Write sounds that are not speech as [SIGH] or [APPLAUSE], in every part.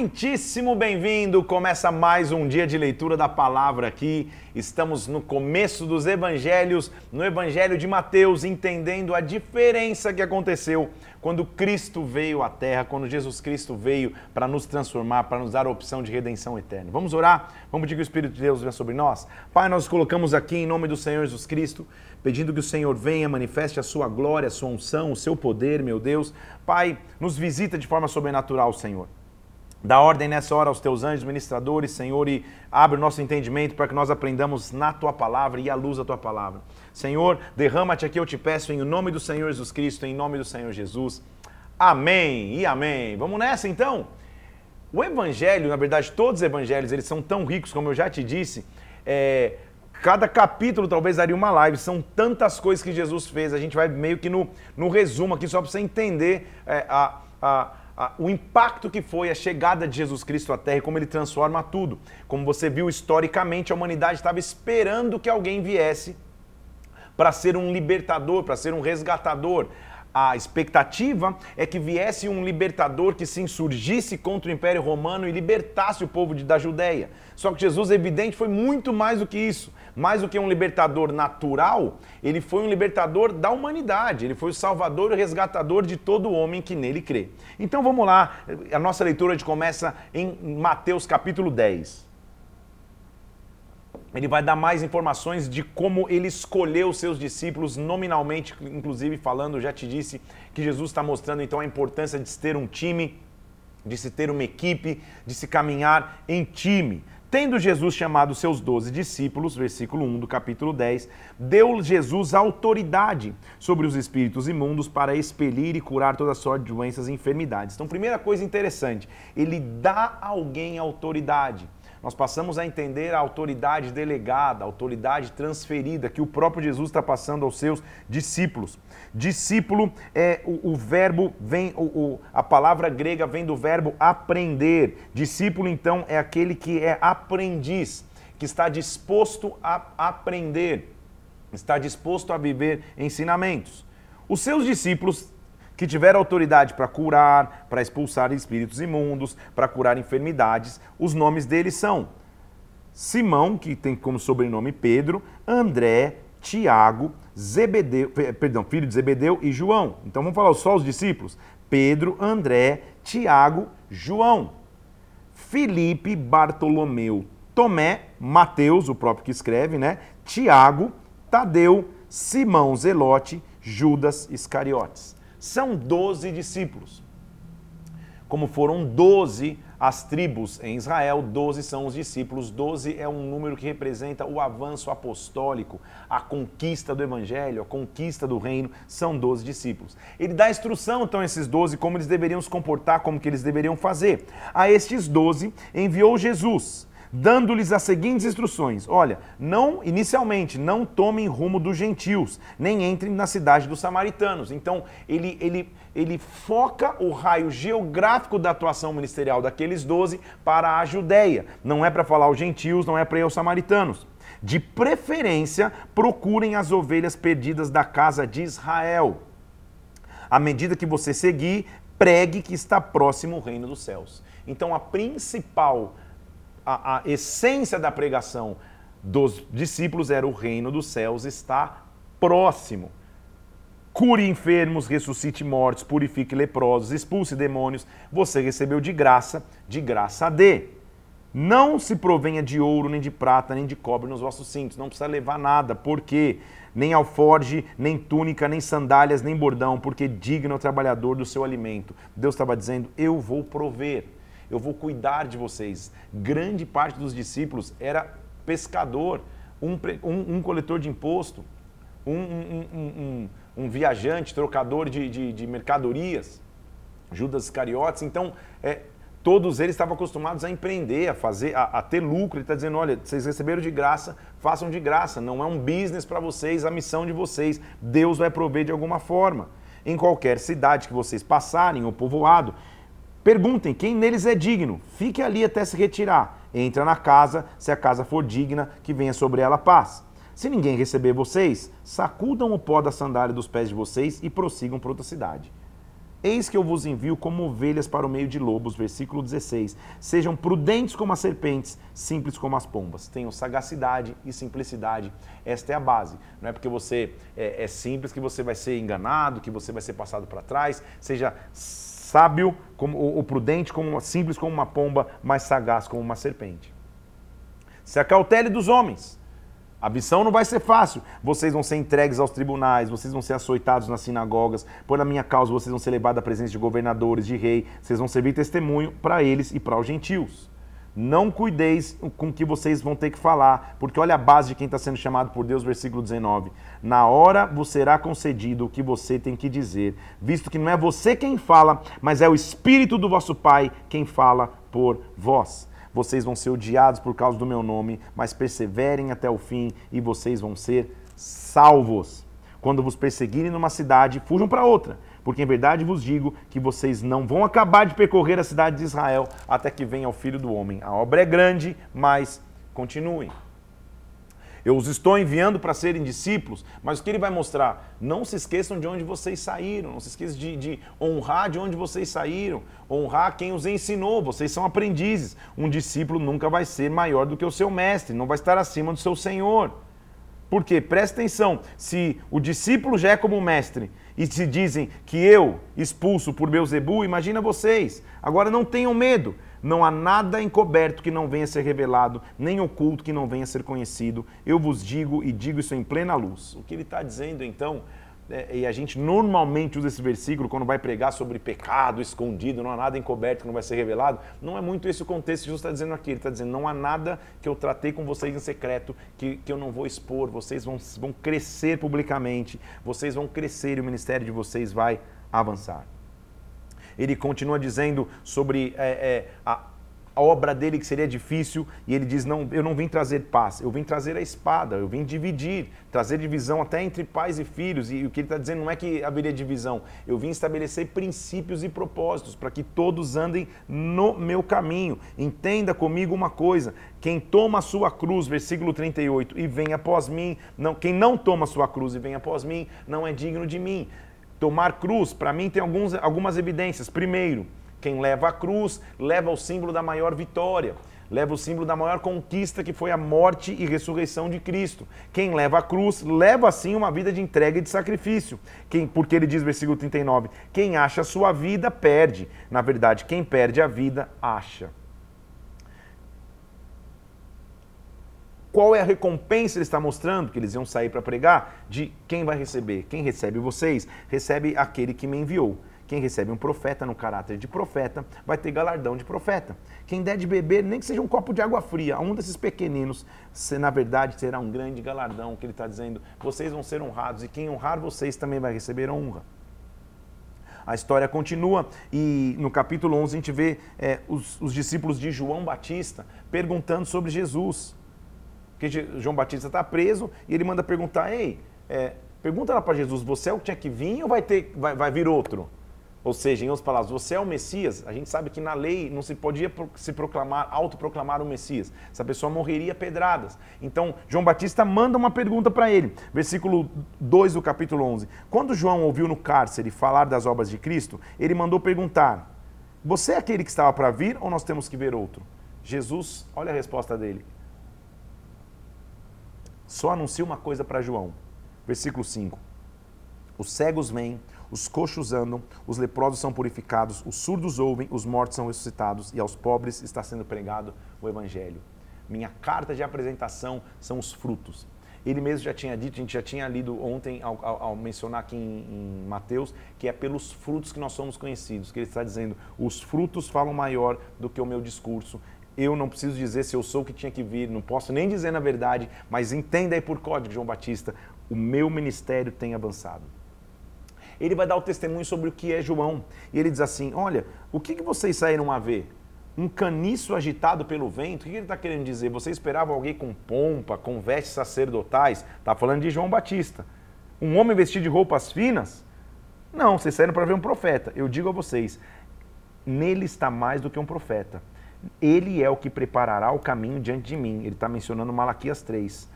Muitíssimo bem-vindo! Começa mais um dia de leitura da palavra aqui. Estamos no começo dos evangelhos, no evangelho de Mateus, entendendo a diferença que aconteceu quando Cristo veio à terra, quando Jesus Cristo veio para nos transformar, para nos dar a opção de redenção eterna. Vamos orar? Vamos pedir que o Espírito de Deus venha sobre nós? Pai, nós colocamos aqui em nome do Senhor Jesus Cristo, pedindo que o Senhor venha, manifeste a sua glória, a sua unção, o seu poder, meu Deus. Pai, nos visita de forma sobrenatural, Senhor. Dá ordem nessa hora aos teus anjos ministradores, Senhor, e abre o nosso entendimento para que nós aprendamos na tua palavra e à luz da tua palavra. Senhor, derrama-te aqui, eu te peço, em nome do Senhor Jesus Cristo, em nome do Senhor Jesus. Amém e amém. Vamos nessa então? O evangelho, na verdade, todos os evangelhos, eles são tão ricos, como eu já te disse. É, cada capítulo talvez daria uma live, são tantas coisas que Jesus fez. A gente vai meio que no, no resumo aqui, só para você entender é, a, a o impacto que foi a chegada de Jesus Cristo à Terra e como ele transforma tudo. Como você viu historicamente, a humanidade estava esperando que alguém viesse para ser um libertador, para ser um resgatador. A expectativa é que viesse um libertador que se insurgisse contra o Império Romano e libertasse o povo da Judéia. Só que Jesus, evidente, foi muito mais do que isso. Mais do que um libertador natural, ele foi um libertador da humanidade. Ele foi o salvador e resgatador de todo homem que nele crê. Então vamos lá, a nossa leitura começa em Mateus capítulo 10 ele vai dar mais informações de como ele escolheu seus discípulos, nominalmente, inclusive falando, já te disse que Jesus está mostrando então a importância de se ter um time, de se ter uma equipe, de se caminhar em time. Tendo Jesus chamado seus doze discípulos, versículo 1 do capítulo 10, deu Jesus autoridade sobre os espíritos imundos para expelir e curar toda sorte de doenças e enfermidades. Então, primeira coisa interessante, ele dá a alguém autoridade nós passamos a entender a autoridade delegada, a autoridade transferida que o próprio Jesus está passando aos seus discípulos. Discípulo é o, o verbo vem, o, o, a palavra grega vem do verbo aprender. Discípulo, então, é aquele que é aprendiz, que está disposto a aprender, está disposto a viver ensinamentos. Os seus discípulos que tiver autoridade para curar, para expulsar espíritos imundos, para curar enfermidades. Os nomes deles são Simão, que tem como sobrenome Pedro, André, Tiago, Zebedeu, perdão, filho de Zebedeu e João. Então vamos falar só os discípulos: Pedro, André, Tiago, João, Felipe, Bartolomeu, Tomé, Mateus, o próprio que escreve, né? Tiago, Tadeu, Simão Zelote, Judas Iscariotes são doze discípulos. Como foram doze as tribos em Israel, doze são os discípulos, doze é um número que representa o avanço apostólico, a conquista do evangelho, a conquista do reino, são doze discípulos. Ele dá instrução, então, a esses doze, como eles deveriam se comportar, como que eles deveriam fazer. A estes doze enviou Jesus, dando-lhes as seguintes instruções: Olha, não inicialmente não tomem rumo dos gentios, nem entrem na cidade dos samaritanos. Então, ele, ele, ele foca o raio geográfico da atuação ministerial daqueles doze para a Judéia. Não é para falar os gentios, não é para ir aos samaritanos. De preferência, procurem as ovelhas perdidas da casa de Israel. À medida que você seguir, pregue que está próximo o reino dos céus. Então, a principal a, a essência da pregação dos discípulos era o reino dos céus está próximo. Cure enfermos, ressuscite mortos, purifique leprosos, expulse demônios. Você recebeu de graça, de graça dê. Não se provenha de ouro, nem de prata, nem de cobre nos vossos cintos. Não precisa levar nada, porque nem alforge, nem túnica, nem sandálias, nem bordão, porque digno é o trabalhador do seu alimento. Deus estava dizendo: Eu vou prover eu vou cuidar de vocês. Grande parte dos discípulos era pescador, um, um, um coletor de imposto, um, um viajante, trocador de, de, de, mercadorias, Judas Iscariotes. Então, é, todos eles estavam acostumados a empreender, a fazer, a, a ter lucro. Ele está dizendo: olha, vocês receberam de graça, façam de graça. Não é um business para vocês, a missão de vocês. Deus vai prover de alguma forma. Em qualquer cidade que vocês passarem, ou povoado, Perguntem quem neles é digno, fique ali até se retirar. Entra na casa, se a casa for digna, que venha sobre ela paz. Se ninguém receber vocês, sacudam o pó da sandália dos pés de vocês e prossigam para outra cidade. Eis que eu vos envio como ovelhas para o meio de lobos, versículo 16. Sejam prudentes como as serpentes, simples como as pombas. Tenham sagacidade e simplicidade. Esta é a base. Não é porque você é, é simples que você vai ser enganado, que você vai ser passado para trás. Seja sábio como, ou prudente, como simples como uma pomba, mas sagaz como uma serpente. Se acautele dos homens a missão não vai ser fácil. Vocês vão ser entregues aos tribunais, vocês vão ser açoitados nas sinagogas, por a minha causa vocês vão ser levados à presença de governadores, de rei, vocês vão servir testemunho para eles e para os gentios. Não cuideis com o que vocês vão ter que falar, porque olha a base de quem está sendo chamado por Deus, versículo 19. Na hora vos será concedido o que você tem que dizer, visto que não é você quem fala, mas é o Espírito do vosso Pai quem fala por vós. Vocês vão ser odiados por causa do meu nome, mas perseverem até o fim e vocês vão ser salvos. Quando vos perseguirem numa cidade, fujam para outra, porque em verdade vos digo que vocês não vão acabar de percorrer a cidade de Israel até que venha o filho do homem. A obra é grande, mas continuem. Eu os estou enviando para serem discípulos, mas o que ele vai mostrar? Não se esqueçam de onde vocês saíram, não se esqueçam de, de, honrar de onde vocês saíram, honrar quem os ensinou, vocês são aprendizes. Um discípulo nunca vai ser maior do que o seu mestre, não vai estar acima do seu senhor. Por quê? Presta atenção, se o discípulo já é como mestre e se dizem que eu expulso por Beuzebu, imagina vocês. Agora não tenham medo. Não há nada encoberto que não venha a ser revelado, nem oculto que não venha a ser conhecido. Eu vos digo e digo isso em plena luz. O que ele está dizendo então, e a gente normalmente usa esse versículo quando vai pregar sobre pecado escondido, não há nada encoberto que não vai ser revelado, não é muito esse o contexto que Jesus está dizendo aqui. Ele está dizendo: não há nada que eu tratei com vocês em secreto que, que eu não vou expor, vocês vão, vão crescer publicamente, vocês vão crescer e o ministério de vocês vai avançar. Ele continua dizendo sobre é, é, a, a obra dele que seria difícil, e ele diz: Não, eu não vim trazer paz, eu vim trazer a espada, eu vim dividir, trazer divisão até entre pais e filhos. E o que ele está dizendo não é que haveria divisão, eu vim estabelecer princípios e propósitos para que todos andem no meu caminho. Entenda comigo uma coisa: quem toma a sua cruz, versículo 38, e vem após mim, não, quem não toma a sua cruz e vem após mim, não é digno de mim. Tomar cruz, para mim, tem alguns, algumas evidências. Primeiro, quem leva a cruz leva o símbolo da maior vitória, leva o símbolo da maior conquista que foi a morte e ressurreição de Cristo. Quem leva a cruz leva assim uma vida de entrega e de sacrifício. Quem, porque ele diz versículo 39, quem acha a sua vida perde. Na verdade, quem perde a vida acha. Qual é a recompensa ele está mostrando? Que eles iam sair para pregar? De quem vai receber? Quem recebe vocês? Recebe aquele que me enviou. Quem recebe um profeta no caráter de profeta vai ter galardão de profeta. Quem der de beber, nem que seja um copo de água fria, a um desses pequeninos, na verdade terá um grande galardão, que ele está dizendo, vocês vão ser honrados e quem honrar vocês também vai receber honra. A história continua e no capítulo 11 a gente vê é, os, os discípulos de João Batista perguntando sobre Jesus. Porque João Batista está preso e ele manda perguntar: Ei, é, pergunta lá para Jesus, você é o que tinha que vir ou vai, ter, vai, vai vir outro? Ou seja, em outras palavras, você é o Messias. A gente sabe que na lei não se podia se proclamar, autoproclamar o Messias. Essa pessoa morreria pedradas. Então, João Batista manda uma pergunta para ele. Versículo 2 do capítulo 11. Quando João ouviu no cárcere falar das obras de Cristo, ele mandou perguntar: Você é aquele que estava para vir ou nós temos que ver outro? Jesus, olha a resposta dele. Só anuncia uma coisa para João. Versículo 5. Os cegos vêm, os coxos andam, os leprosos são purificados, os surdos ouvem, os mortos são ressuscitados e aos pobres está sendo pregado o evangelho. Minha carta de apresentação são os frutos. Ele mesmo já tinha dito, a gente já tinha lido ontem ao, ao, ao mencionar aqui em, em, Mateus, que é pelos frutos que nós somos conhecidos, que ele está dizendo, os frutos falam maior do que o meu discurso, eu não preciso dizer se eu sou o que tinha que vir, não posso nem dizer na verdade, mas entenda aí por código, João Batista, o meu ministério tem avançado. Ele vai dar o testemunho sobre o que é João. E ele diz assim: Olha, o que, que vocês saíram a ver? Um caniço agitado pelo vento? O que ele está querendo dizer? Você esperava alguém com pompa, com vestes sacerdotais? Está falando de João Batista. Um homem vestido de roupas finas? Não, vocês saíram para ver um profeta. Eu digo a vocês: nele está mais do que um profeta ele é o que preparará o caminho diante de mim. Ele está mencionando Malaquias 3.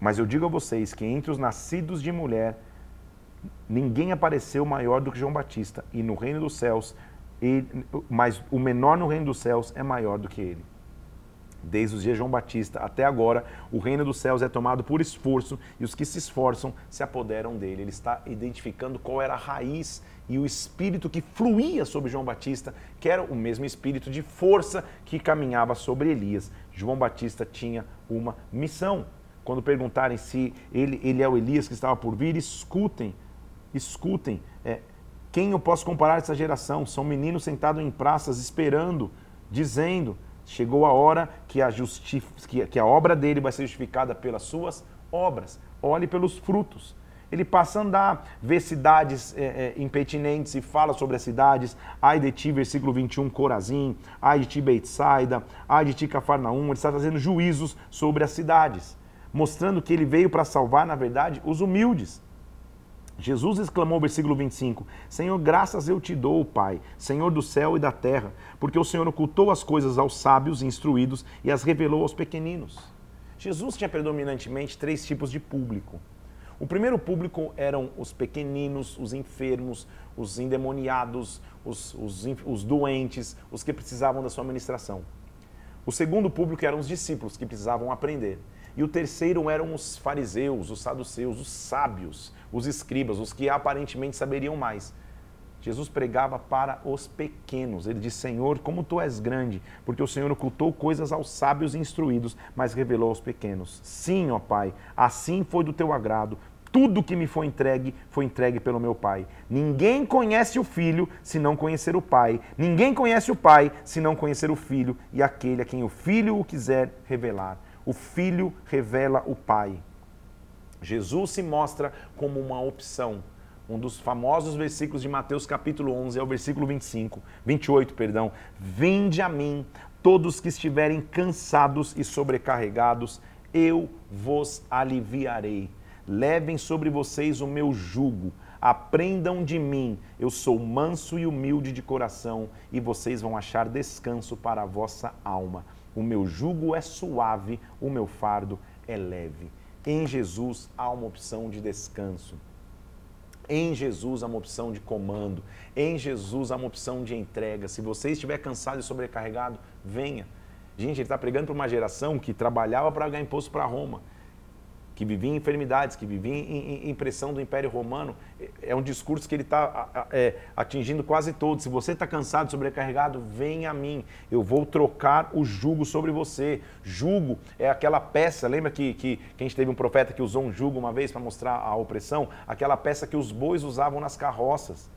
Mas eu digo a vocês que entre os nascidos de mulher, ninguém apareceu maior do que João Batista, e no reino dos céus, ele, mas o menor no reino dos céus é maior do que ele. Desde os dias de João Batista até agora, o reino dos céus é tomado por esforço e os que se esforçam se apoderam dele. Ele está identificando qual era a raiz e o espírito que fluía sobre João Batista, que era o mesmo espírito de força que caminhava sobre Elias. João Batista tinha uma missão. Quando perguntarem se ele, ele é o Elias que estava por vir, escutem, escutem. É, quem eu posso comparar essa geração? São meninos sentados em praças esperando, dizendo: chegou a hora que a, justi que, que a obra dele vai ser justificada pelas suas obras. Olhe pelos frutos ele passa a andar, vê cidades é, é, impertinentes e fala sobre as cidades. Ai de ti, versículo 21, Corazim. Ai de ti, Beitsaida. Ai de ti, Cafarnaum. Ele está trazendo juízos sobre as cidades, mostrando que ele veio para salvar, na verdade, os humildes. Jesus exclamou, versículo 25: Senhor, graças eu te dou, Pai, Senhor do céu e da terra, porque o Senhor ocultou as coisas aos sábios e instruídos e as revelou aos pequeninos. Jesus tinha predominantemente três tipos de público. O primeiro público eram os pequeninos, os enfermos, os endemoniados, os, os, os doentes, os que precisavam da sua ministração. O segundo público eram os discípulos que precisavam aprender. E o terceiro eram os fariseus, os saduceus, os sábios, os escribas, os que aparentemente saberiam mais. Jesus pregava para os pequenos. Ele disse: Senhor, como tu és grande, porque o Senhor ocultou coisas aos sábios e instruídos, mas revelou aos pequenos. Sim, ó Pai, assim foi do teu agrado. Tudo que me foi entregue foi entregue pelo meu Pai. Ninguém conhece o Filho se não conhecer o Pai. Ninguém conhece o Pai se não conhecer o Filho e aquele a quem o Filho o quiser revelar. O Filho revela o Pai. Jesus se mostra como uma opção um dos famosos versículos de Mateus capítulo 11 é o versículo 25, 28, perdão. Vinde a mim, todos que estiverem cansados e sobrecarregados, eu vos aliviarei. Levem sobre vocês o meu jugo, aprendam de mim, eu sou manso e humilde de coração, e vocês vão achar descanso para a vossa alma. O meu jugo é suave, o meu fardo é leve. Em Jesus há uma opção de descanso. Em Jesus há uma opção de comando. Em Jesus há uma opção de entrega. Se você estiver cansado e sobrecarregado, venha. Gente, ele está pregando para uma geração que trabalhava para ganhar imposto para Roma que vivia em enfermidades, que vivia em, em, pressão do Império Romano. É um discurso que ele está é, atingindo quase todos. Se você está cansado, sobrecarregado, vem a mim. Eu vou trocar o jugo sobre você. Jugo é aquela peça, lembra que, que, que a gente teve um profeta que usou um jugo uma vez para mostrar a opressão? Aquela peça que os bois usavam nas carroças.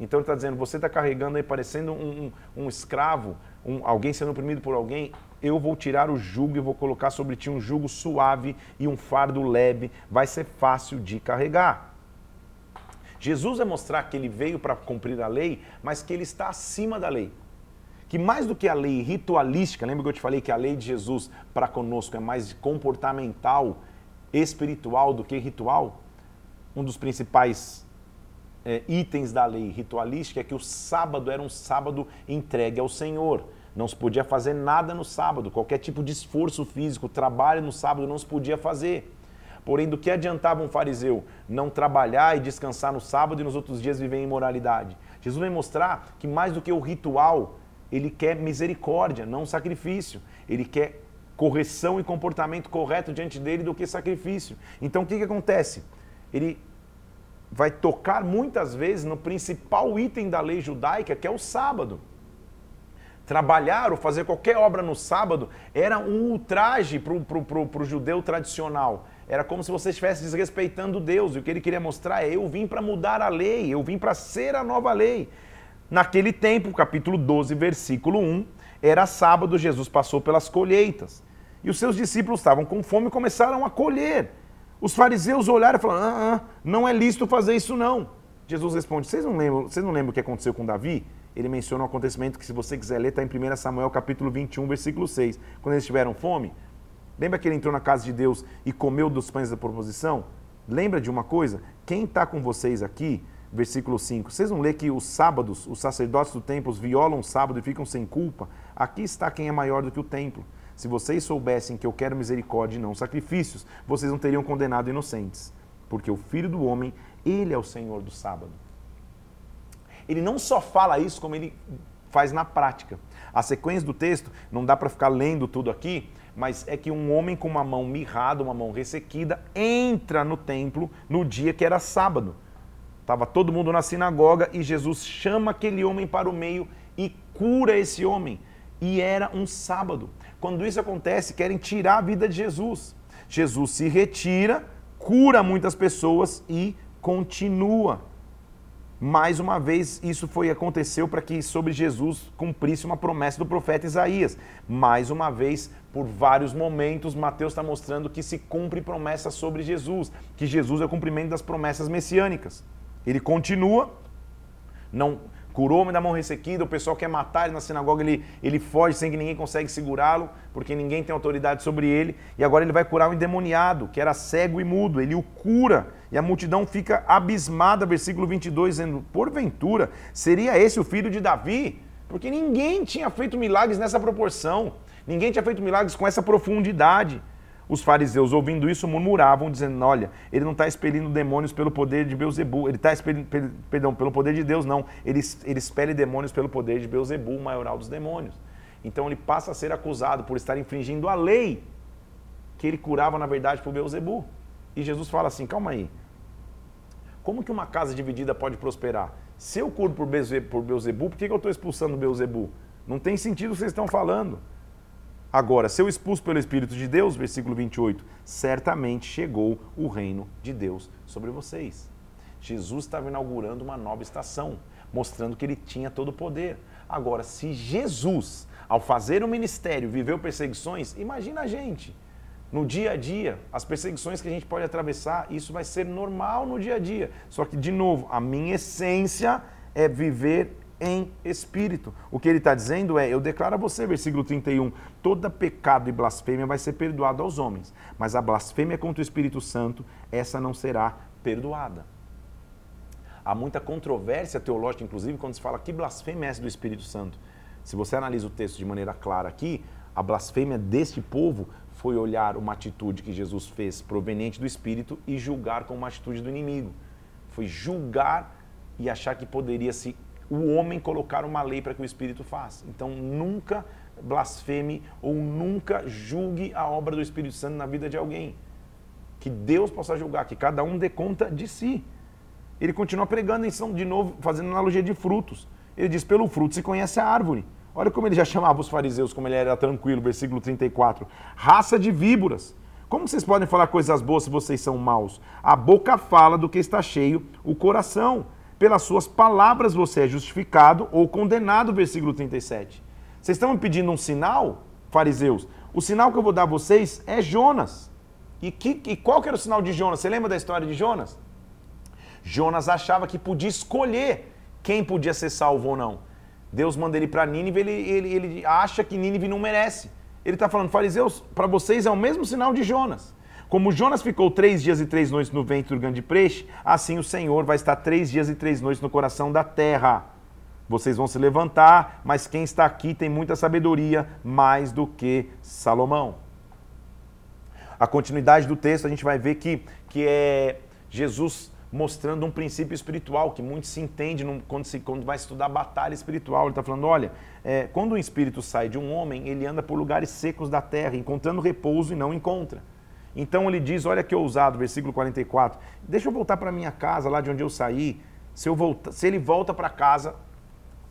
Então ele está dizendo, você está carregando aí parecendo um, um, um escravo, um, alguém sendo oprimido por alguém, eu vou tirar o jugo e vou colocar sobre ti um jugo suave e um fardo leve, vai ser fácil de carregar. Jesus vai mostrar que ele veio para cumprir a lei, mas que ele está acima da lei. Que mais do que a lei ritualística, lembra que eu te falei que a lei de Jesus para conosco é mais comportamental, espiritual do que ritual? Um dos principais é, itens da lei ritualística é que o sábado era um sábado entregue ao Senhor. Não se podia fazer nada no sábado, qualquer tipo de esforço físico, trabalho no sábado não se podia fazer. Porém, do que adiantava um fariseu não trabalhar e descansar no sábado e nos outros dias viver em imoralidade? Jesus vai mostrar que mais do que o ritual, ele quer misericórdia, não sacrifício. Ele quer correção e comportamento correto diante dele do que sacrifício. Então, o que, que acontece? Ele vai tocar muitas vezes no principal item da lei judaica, que é o sábado trabalhar ou fazer qualquer obra no sábado era um ultraje para o judeu tradicional. Era como se você estivesse desrespeitando Deus. E o que ele queria mostrar é: eu vim para mudar a lei, eu vim para ser a nova lei. Naquele tempo, capítulo 12, versículo 1, era sábado, Jesus passou pelas colheitas. E os seus discípulos estavam com fome e começaram a colher. Os fariseus olharam e falaram: ah, ah, não é lícito fazer isso não. Jesus responde: vocês não lembram, vocês não lembram o que aconteceu com Davi? ele menciona um acontecimento que, se você quiser ler, está em 1 Samuel capítulo 21, versículo 6. Quando eles tiveram fome, lembra que ele entrou na casa de Deus e comeu dos pães da proposição? Lembra de uma coisa? Quem está com vocês aqui, versículo 5, vocês não lê que os sábados, os sacerdotes do templo violam o sábado e ficam sem culpa? Aqui está quem é maior do que o templo. Se vocês soubessem que eu quero misericórdia e não sacrifícios, vocês não teriam condenado inocentes. Porque o filho do homem Ele é o Senhor do sábado. Ele não só fala isso, como ele faz na prática. A sequência do texto, não dá para ficar lendo tudo aqui, mas é que um homem com uma mão mirrada, uma mão ressequida, entra no templo no dia que era sábado. Estava todo mundo na sinagoga e Jesus chama aquele homem para o meio e cura esse homem. E era um sábado. Quando isso acontece, querem tirar a vida de Jesus. Jesus se retira, cura muitas pessoas e continua. Mais uma vez, isso foi aconteceu para que sobre Jesus cumprisse uma promessa do profeta Isaías. Mais uma vez, por vários momentos, Mateus está mostrando que se cumpre promessa sobre Jesus, que Jesus é o cumprimento das promessas messiânicas. Ele continua, não curou o homem da mão ressequida, o pessoal quer matar ele na sinagoga, ele, ele foge sem que ninguém consegue segurá-lo, porque ninguém tem autoridade sobre ele, e agora ele vai curar o endemoniado, que era cego e mudo, ele o cura, e a multidão fica abismada, versículo 22, dizendo, porventura, seria esse o filho de Davi? Porque ninguém tinha feito milagres nessa proporção, ninguém tinha feito milagres com essa profundidade. Os fariseus, ouvindo isso, murmuravam, dizendo: Olha, ele não está expelindo demônios pelo poder de Beuzebu, ele está expelindo, perdão, pelo poder de Deus, não. Ele, ele expele demônios pelo poder de Beuzebu, o maioral dos demônios. Então ele passa a ser acusado por estar infringindo a lei que ele curava, na verdade, por Beuzebu. E Jesus fala assim: calma aí. Como que uma casa dividida pode prosperar? Se eu curo por Beuzebu, por que eu estou expulsando Beuzebu? Não tem sentido o que vocês estão falando. Agora, se eu expulso pelo Espírito de Deus, versículo 28, certamente chegou o reino de Deus sobre vocês. Jesus estava inaugurando uma nova estação, mostrando que ele tinha todo o poder. Agora, se Jesus, ao fazer o ministério, viveu perseguições, imagina a gente. No dia a dia, as perseguições que a gente pode atravessar, isso vai ser normal no dia a dia. Só que, de novo, a minha essência é viver em espírito. O que ele está dizendo é: eu declaro a você, versículo 31, toda pecado e blasfêmia vai ser perdoado aos homens, mas a blasfêmia contra o Espírito Santo, essa não será perdoada. Há muita controvérsia teológica, inclusive, quando se fala que blasfêmia é essa do Espírito Santo. Se você analisa o texto de maneira clara aqui, a blasfêmia deste povo foi olhar uma atitude que Jesus fez proveniente do Espírito e julgar como uma atitude do inimigo. Foi julgar e achar que poderia se o homem colocar uma lei para que o Espírito faça. Então, nunca blasfeme ou nunca julgue a obra do Espírito Santo na vida de alguém. Que Deus possa julgar, que cada um dê conta de si. Ele continua pregando, então, de novo, fazendo analogia de frutos. Ele diz: pelo fruto se conhece a árvore. Olha como ele já [LAUGHS] chamava os fariseus, como ele era tranquilo, versículo 34. Raça de víboras. Como vocês podem falar coisas boas se vocês são maus? A boca fala do que está cheio o coração pelas suas palavras você é justificado ou condenado, versículo 37. Vocês estão me pedindo um sinal, fariseus? O sinal que eu vou dar a vocês é Jonas. E, que, e qual que era o sinal de Jonas? Você lembra da história de Jonas? Jonas achava que podia escolher quem podia ser salvo ou não. Deus manda ele para Nínive, ele, ele, ele acha que Nínive não merece. Ele está falando, fariseus, para vocês é o mesmo sinal de Jonas. Como Jonas ficou três dias e três noites no ventre do grande peixe, assim o Senhor vai estar três dias e três noites no coração da terra. Vocês vão se levantar, mas quem está aqui tem muita sabedoria, mais do que Salomão. A continuidade do texto a gente vai ver que, que é Jesus mostrando um princípio espiritual que muito se entende quando, se, quando vai estudar batalha espiritual. Ele está falando: olha, é, quando um espírito sai de um homem, ele anda por lugares secos da terra, encontrando repouso e não encontra. Então ele diz: Olha que ousado, versículo 44. Deixa eu voltar para minha casa, lá de onde eu saí. Se, eu volta, se ele volta para casa,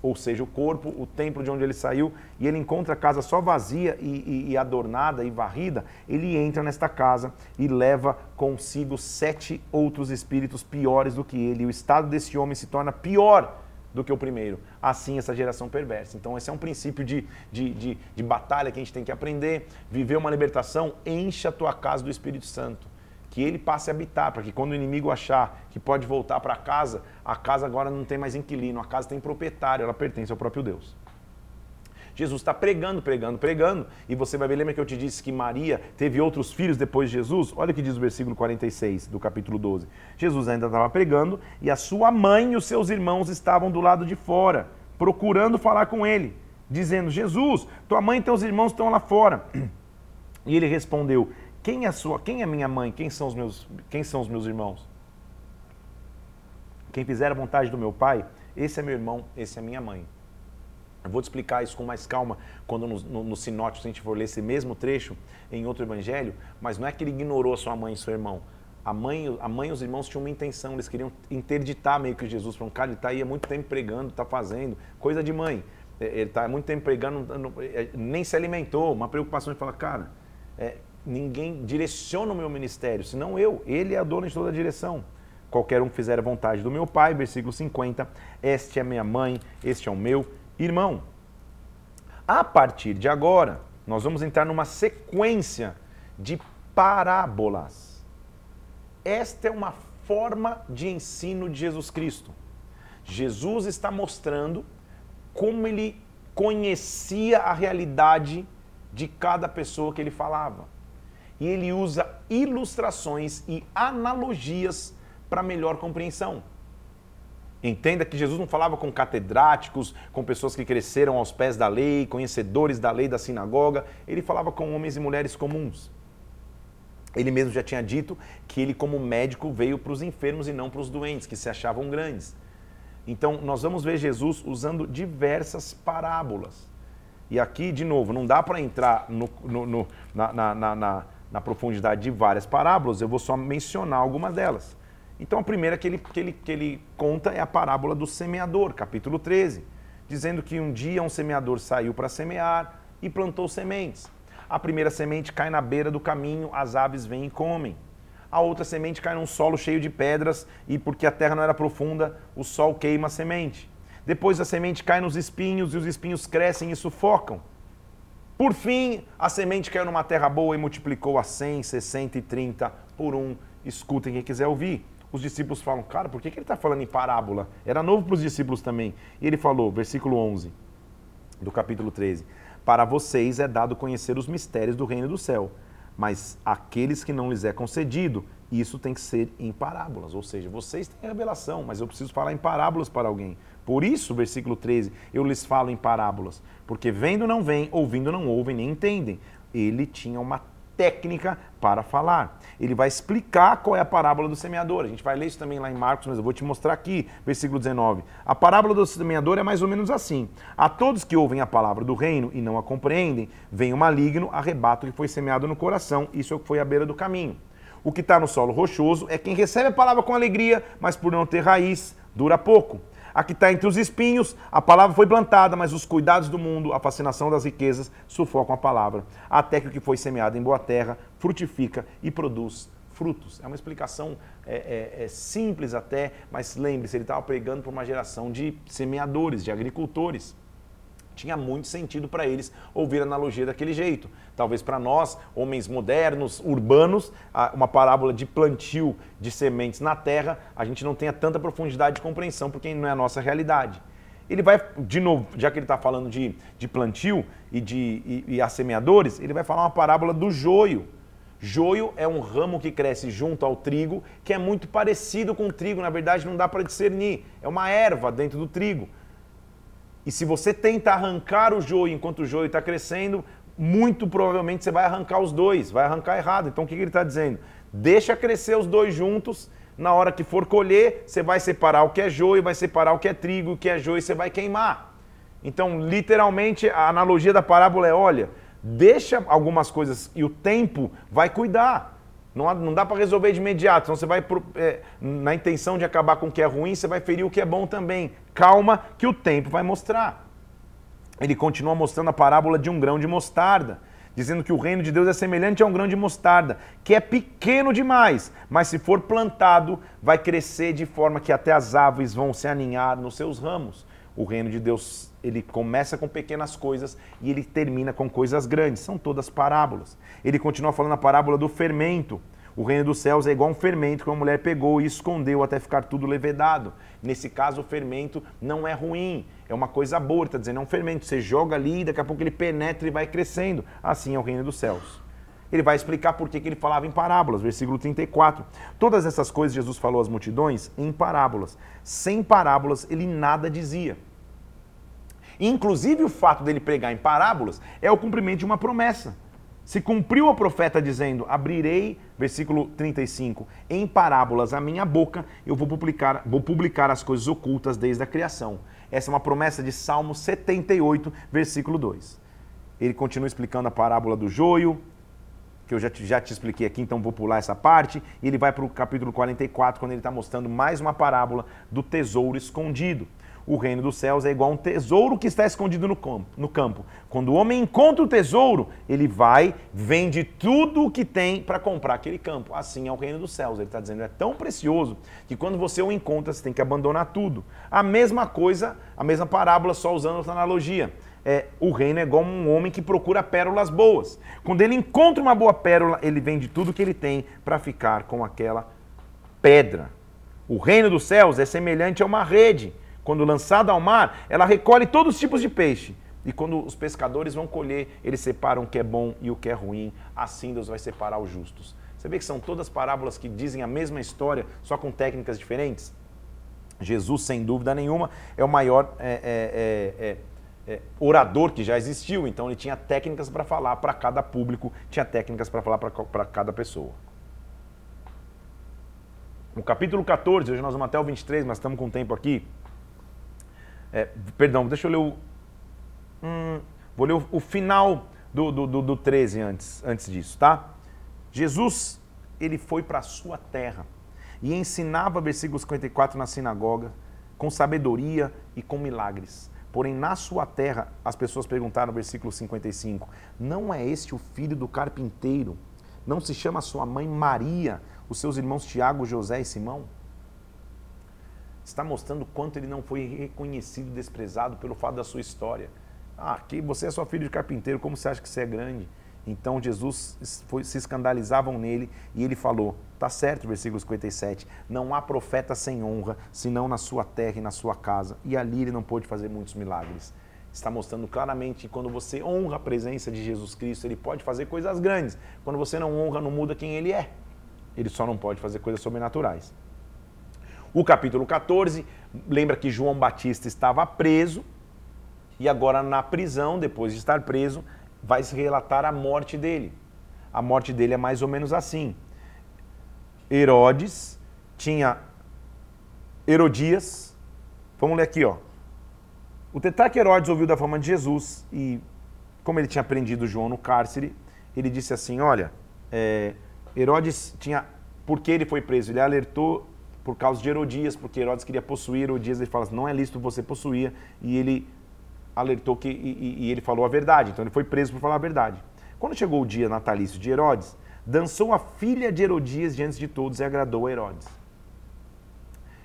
ou seja, o corpo, o templo de onde ele saiu, e ele encontra a casa só vazia e, e, e adornada e varrida, ele entra nesta casa e leva consigo sete outros espíritos piores do que ele. O estado desse homem se torna pior do que o primeiro. Assim, essa geração perversa. Então, esse é um princípio de, de, de, de, batalha que a gente tem que aprender. Viver uma libertação, encha a tua casa do Espírito Santo. Que ele passe a habitar, para que quando o inimigo achar que pode voltar para casa, a casa agora não tem mais inquilino, a casa tem proprietário, ela pertence ao próprio Deus. Jesus está pregando, pregando, pregando, e você vai ver, lembra que eu te disse que Maria teve outros filhos depois de Jesus? Olha o que diz o versículo 46 do capítulo 12. Jesus ainda estava pregando e a sua mãe e os seus irmãos estavam do lado de fora, procurando falar com ele, dizendo: Jesus, tua mãe e teus irmãos estão lá fora. [CLEARS THROAT] E ele respondeu: Quem é sua? Quem é minha mãe? Quem são os meus? Quem são os meus irmãos? Quem fizer a vontade do meu Pai, esse é meu irmão, esse é minha mãe. Eu vou te explicar isso com mais calma quando no, no, no sinótico, a gente for ler esse mesmo trecho em outro evangelho, mas não é que ele ignorou sua mãe e seu irmão. A mãe, a mãe e os irmãos tinham uma intenção, eles queriam interditar meio que Jesus. Falaram, cara, ele está aí há muito tempo pregando, está fazendo, coisa de mãe. É, ele está há muito tempo pregando, é, nem se alimentou. Uma preocupação de falar, cara, é, ninguém direciona o meu ministério, senão eu. Ele é a dona de toda a direção. Qualquer um que fizer a vontade do meu Pai, versículo 50, este é minha mãe, este é o meu irmão. A partir de agora, nós vamos entrar numa sequência de parábolas. Esta é uma forma de ensino de Jesus Cristo. Jesus está mostrando como ele conhecia a realidade de cada pessoa que ele falava. E ele usa ilustrações e analogias para melhor compreensão. Entenda que Jesus não falava com catedráticos, com pessoas que cresceram aos pés da lei, conhecedores da lei da sinagoga. Ele falava com homens e mulheres comuns. Ele mesmo já tinha dito que ele, como médico, veio para os enfermos e não para os doentes, que se achavam grandes. Então, nós vamos ver Jesus usando diversas parábolas. E aqui, de novo, não dá para entrar no, no, no, na, na, na, na profundidade de várias parábolas, eu vou só mencionar algumas delas. Então a primeira que ele, que, ele, que ele conta é a parábola do semeador, capítulo 13, dizendo que um dia um semeador saiu para semear e plantou sementes. A primeira semente cai na beira do caminho, as aves vêm e comem. A outra semente cai num solo cheio de pedras e porque a terra não era profunda, o sol queima a semente. Depois a semente cai nos espinhos e os espinhos crescem e sufocam. Por fim, a semente caiu numa terra boa e multiplicou a 100, 60 e 30 por um. Escutem quem quiser ouvir os discípulos falam, cara, por que, que ele está falando em parábola? Era novo para os discípulos também. E ele falou, versículo 11 do capítulo 13: Para vocês é dado conhecer os mistérios do reino do céu, mas aqueles que não lhes é concedido, isso tem que ser em parábolas. Ou seja, vocês têm revelação, mas eu preciso falar em parábolas para alguém. Por isso, versículo 13, eu lhes falo em parábolas, porque vendo não vêm, ouvindo não ouvem, nem entendem. Ele tinha uma técnica para falar. Ele vai explicar qual é a parábola do semeador. A gente vai ler isso também lá em Marcos, mas eu vou te mostrar aqui, versículo 19. A parábola do semeador é mais ou menos assim: A todos que ouvem a palavra do reino e não a compreendem, vem o maligno, arrebata o que foi semeado no coração. Isso é o que foi à beira do caminho. O que está no solo rochoso é quem recebe a palavra com alegria, mas por não ter raiz, dura pouco. A que está entre os espinhos, a palavra foi plantada, mas os cuidados do mundo, a fascinação das riquezas, sufocam a palavra, até que o que foi semeado em boa terra frutifica e produz frutos. É uma explicação é, é, é simples até, mas lembre-se, ele estava pregando para uma geração de semeadores, de agricultores tinha muito sentido para eles ouvir analogia daquele jeito. Talvez para nós, homens modernos, urbanos, uma parábola de plantio de sementes na terra, a gente não tenha tanta profundidade de compreensão, porque não é a nossa realidade. Ele vai, de novo, já que ele está falando de, de plantio e de e, e assemeadores, ele vai falar uma parábola do joio. Joio é um ramo que cresce junto ao trigo, que é muito parecido com o trigo, na verdade não dá para discernir. É uma erva dentro do trigo. E se você tenta arrancar o joio enquanto o joio está crescendo, muito provavelmente você vai arrancar os dois, vai arrancar errado. Então o que, que ele está dizendo? Deixa crescer os dois juntos. Na hora que for colher, você vai separar o que é joio, vai separar o que é trigo, o que é joio você vai queimar. Então, literalmente, a analogia da parábola é: olha, deixa algumas coisas e o tempo vai cuidar. Não, não dá para resolver de imediato, senão você vai, é, na intenção de acabar com o que é ruim, você vai ferir o que é bom também. Calma, que o tempo vai mostrar. Ele continua mostrando a parábola de um grão de mostarda, dizendo que o reino de Deus é semelhante a um grão de mostarda, que é pequeno demais, mas se for plantado, vai crescer de forma que até as aves vão se aninhar nos seus ramos. O reino de Deus, ele começa com pequenas coisas e ele termina com coisas grandes. São todas parábolas. Ele continua falando a parábola do fermento. O reino dos céus é igual um fermento que uma mulher pegou e escondeu até ficar tudo levedado. Nesse caso, o fermento não é ruim, é uma coisa boa. Está dizendo, é um fermento. Você joga ali e daqui a pouco ele penetra e vai crescendo. Assim é o reino dos céus. Ele vai explicar por que, que ele falava em parábolas, versículo 34. Todas essas coisas Jesus falou às multidões em parábolas. Sem parábolas, ele nada dizia. Inclusive, o fato dele pregar em parábolas é o cumprimento de uma promessa. Se cumpriu o profeta dizendo: Abrirei, versículo 35, em parábolas a minha boca, eu vou publicar, vou publicar as coisas ocultas desde a criação. Essa é uma promessa de Salmo 78, versículo 2. Ele continua explicando a parábola do joio, que eu já te, já te expliquei aqui, então vou pular essa parte. E ele vai para o capítulo 44, quando ele está mostrando mais uma parábola do tesouro escondido o reino dos céus é igual a um tesouro que está escondido no campo. no campo. Quando o homem encontra o tesouro, ele vai, vende tudo o que tem para comprar aquele campo. Assim é o reino dos céus. Ele está dizendo, é tão precioso que quando você o encontra, você tem que abandonar tudo. A mesma coisa, a mesma parábola, só usando outra analogia. É, o reino é igual um homem que procura pérolas boas. Quando ele encontra uma boa pérola, ele vende tudo que ele tem para ficar com aquela pedra. O reino dos céus é semelhante a uma rede quando lançada ao mar, ela recolhe todos os tipos de peixe. E quando os pescadores vão colher, eles separam o que é bom e o que é ruim. Assim Deus vai separar os justos. Você vê que são todas parábolas que dizem a mesma história, só com técnicas diferentes? Jesus, sem dúvida nenhuma, é o maior é, é, é, é orador que já existiu. Então ele tinha técnicas para falar para cada público, tinha técnicas para falar para cada pessoa. No capítulo 14, hoje nós vamos até o 23, mas estamos com tempo aqui. É, perdão, deixa eu ler o. Hum, vou ler o, o final do, do, do, do 13 antes, antes disso, tá? Jesus, ele foi para a sua terra e ensinava, versículo 54, na sinagoga, com sabedoria e com milagres. Porém, na sua terra, as pessoas perguntaram, versículo 55, não é este o filho do carpinteiro? Não se chama sua mãe Maria, os seus irmãos Tiago, José e Simão? Está mostrando quanto ele não foi reconhecido, desprezado pelo fato da sua história. Ah, que você é só filho de carpinteiro, como você acha que você é grande? Então Jesus foi, se escandalizavam nele e ele falou: tá certo, versículo 57, não há profeta sem honra, senão na sua terra e na sua casa. E ali ele não pôde fazer muitos milagres. Está mostrando claramente que quando você honra a presença de Jesus Cristo, ele pode fazer coisas grandes. Quando você não honra, não muda quem ele é. Ele só não pode fazer coisas sobrenaturais. O capítulo 14 lembra que João Batista estava preso e agora na prisão, depois de estar preso, vai se relatar a morte dele. A morte dele é mais ou menos assim. Herodes tinha Herodias. Vamos ler aqui, ó. O tetrarca Herodes ouviu da fama de Jesus e, como ele tinha prendido João no cárcere, ele disse assim: Olha, é, Herodes tinha. Porque ele foi preso? Ele alertou por causa de Herodias, porque Herodes queria possuir Herodias, ele fala assim, não é lícito você possuir, e ele alertou que, e, e ele falou a verdade, então ele foi preso por falar a verdade. Quando chegou o dia natalício de Herodes, dançou a filha de Herodias diante de todos e agradou a Herodes.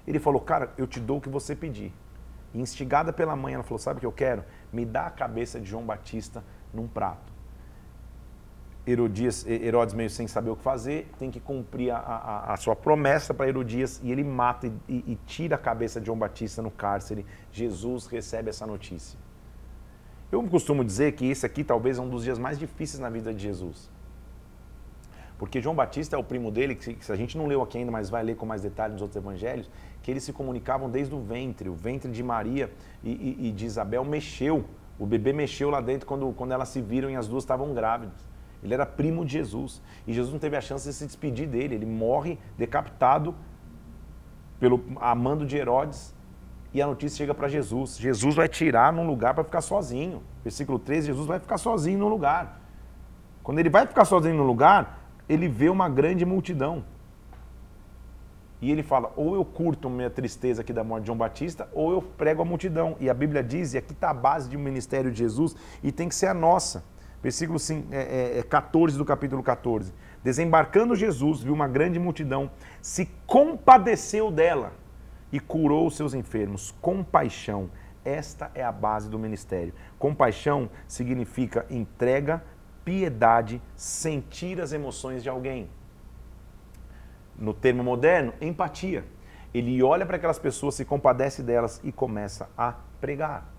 Ele falou, cara, eu te dou o que você pedir. E instigada pela mãe, ela falou, sabe o que eu quero? Me dá a cabeça de João Batista num prato. Herodias, Herodes, meio sem saber o que fazer, tem que cumprir a, a, a sua promessa para Herodias e ele mata e, e, e, tira a cabeça de João Batista no cárcere. Jesus recebe essa notícia. Eu costumo dizer que esse aqui talvez é um dos dias mais difíceis na vida de Jesus. Porque João Batista é o primo dele, que a gente não leu aqui ainda, mas vai ler com mais detalhes nos outros evangelhos, que eles se comunicavam desde o ventre. O ventre de Maria e, e de Isabel mexeu. O bebê mexeu lá dentro quando, quando elas se viram e as duas estavam grávidas. Ele era primo de Jesus. E Jesus não teve a chance de se despedir dele. Ele morre decapitado pelo amando de Herodes. E a notícia chega para Jesus. Jesus vai tirar num lugar para ficar sozinho. Versículo 13, Jesus vai ficar sozinho no lugar. Quando ele vai ficar sozinho no lugar, ele vê uma grande multidão. E ele fala: ou eu curto minha tristeza aqui da morte de João Batista, ou eu prego a multidão. E a Bíblia diz, e aqui está a base de um ministério de Jesus, e tem que ser a nossa versículo 14 é, é, do capítulo 14. Desembarcando Jesus, viu uma grande multidão, se compadeceu dela e curou os seus enfermos. Compaixão. Esta é a base do ministério. Compaixão significa entrega, piedade, sentir as emoções de alguém. No termo moderno, empatia. Ele olha para aquelas pessoas, se compadece delas e começa a pregar.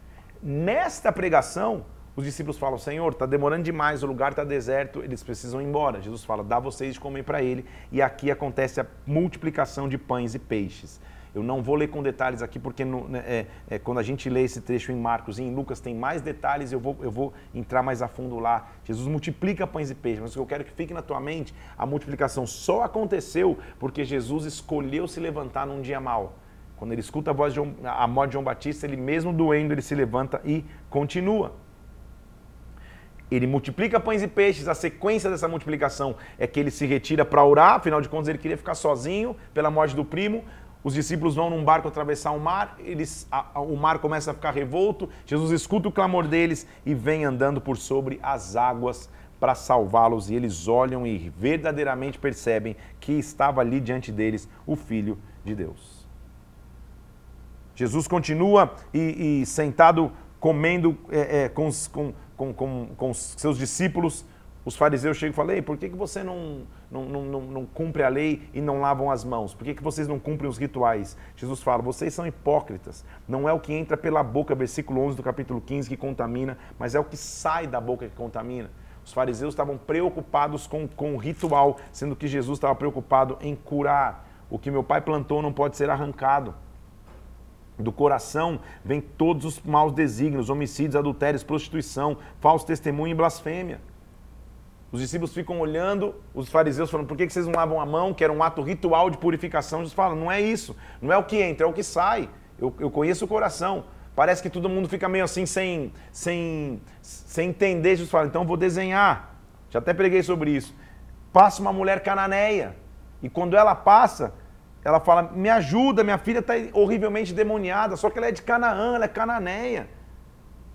Nesta pregação, os discípulos falam: Senhor, está demorando demais, o lugar está deserto, eles precisam ir embora. Jesus fala: dá vocês de comer para ele. E aqui acontece a multiplicação de pães e peixes. Eu não vou ler com detalhes aqui, porque no, né, é, é, quando a gente lê esse trecho em Marcos e em Lucas tem mais detalhes, eu vou, eu vou entrar mais a fundo lá. Jesus multiplica pães e peixes, mas o que eu quero que fique na tua mente, a multiplicação só aconteceu porque Jesus escolheu se levantar num dia mau. Quando ele escuta a, voz de a morte de João Batista, ele mesmo doendo, ele se levanta e continua. Ele multiplica pães e peixes, a sequência dessa multiplicação é que ele se retira para orar, afinal de contas ele queria ficar sozinho pela morte do primo. Os discípulos vão num barco atravessar o mar, eles, a, a, o mar começa a ficar revolto. Jesus escuta o clamor deles e vem andando por sobre as águas para salvá-los. E eles olham e verdadeiramente percebem que estava ali diante deles o Filho de Deus. Jesus continua e, e sentado comendo é, é, com, com, com, com, com seus discípulos os fariseus chegam e falam, Ei, por que, que você não, não, não, não, cumpre a lei e não lavam as mãos? Por que, que vocês não cumprem os rituais? Jesus fala, vocês são hipócritas. Não é o que entra pela boca, versículo 11 do capítulo 15, que contamina, mas é o que sai da boca que contamina. Os fariseus estavam preocupados com, com o ritual, sendo que Jesus estava preocupado em curar. O que meu pai plantou não pode ser arrancado. Do coração vem todos os maus desígnios, homicídios, adultérios, prostituição, falso testemunho e blasfêmia. Os discípulos ficam olhando, os fariseus falam, por que vocês não lavam a mão? Que era um ato ritual de purificação. Jesus fala, não é isso. Não é o que entra, é o que sai. Eu, eu conheço o coração. Parece que todo mundo fica meio assim, sem, sem, sem entender. Jesus fala, então vou desenhar. Já até preguei sobre isso. Passa uma mulher cananeia. E quando ela passa, ela fala, me ajuda, minha filha está horrivelmente demoniada. Só que ela é de Canaã, ela é cananeia.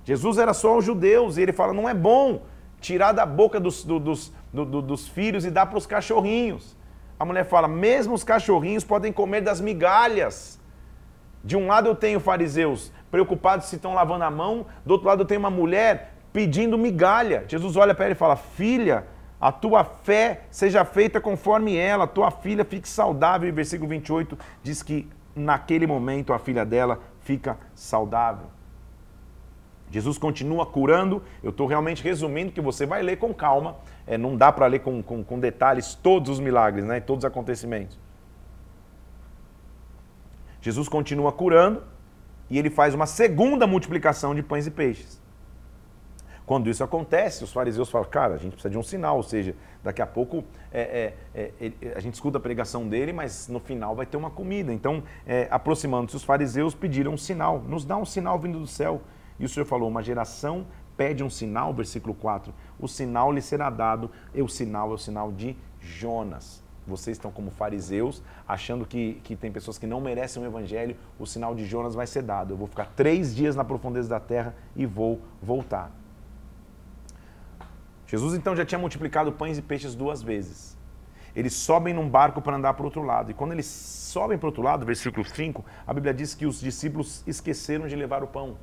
Jesus era só aos judeus. E ele fala, não é bom tirar da boca dos, do, dos, do, dos filhos e dar para os cachorrinhos. A mulher fala: mesmo os cachorrinhos podem comer das migalhas. De um lado eu tenho fariseus preocupados se estão lavando a mão, do outro lado eu tenho uma mulher pedindo migalha. Jesus olha para ela e fala: Filha, a tua fé seja feita conforme ela, tua filha fique saudável. E versículo 28 diz que naquele momento a filha dela fica saudável. Jesus continua curando. Eu estou realmente resumindo que você vai ler com calma. É, não dá para ler com, com, com, detalhes todos os milagres, né? todos os acontecimentos. Jesus continua curando e ele faz uma segunda multiplicação de pães e peixes. Quando isso acontece, os fariseus falam, cara, a gente precisa de um sinal, ou seja, daqui a pouco é, é, é, a gente escuta a pregação dele, mas no final vai ter uma comida. Então, é, aproximando-se, os fariseus pediram um sinal, nos dá um sinal vindo do céu. E o Senhor falou: uma geração pede um sinal, versículo 4. O sinal lhe será dado, e o sinal é o sinal de Jonas. Vocês estão como fariseus, achando que, que tem pessoas que não merecem o evangelho, o sinal de Jonas vai ser dado. Eu vou ficar três dias na profundeza da terra e vou voltar. Jesus então já tinha multiplicado pães e peixes duas vezes. Eles sobem num barco para andar para o outro lado. E quando eles sobem para o outro lado, versículo 5, a Bíblia diz que os discípulos esqueceram de levar o pão.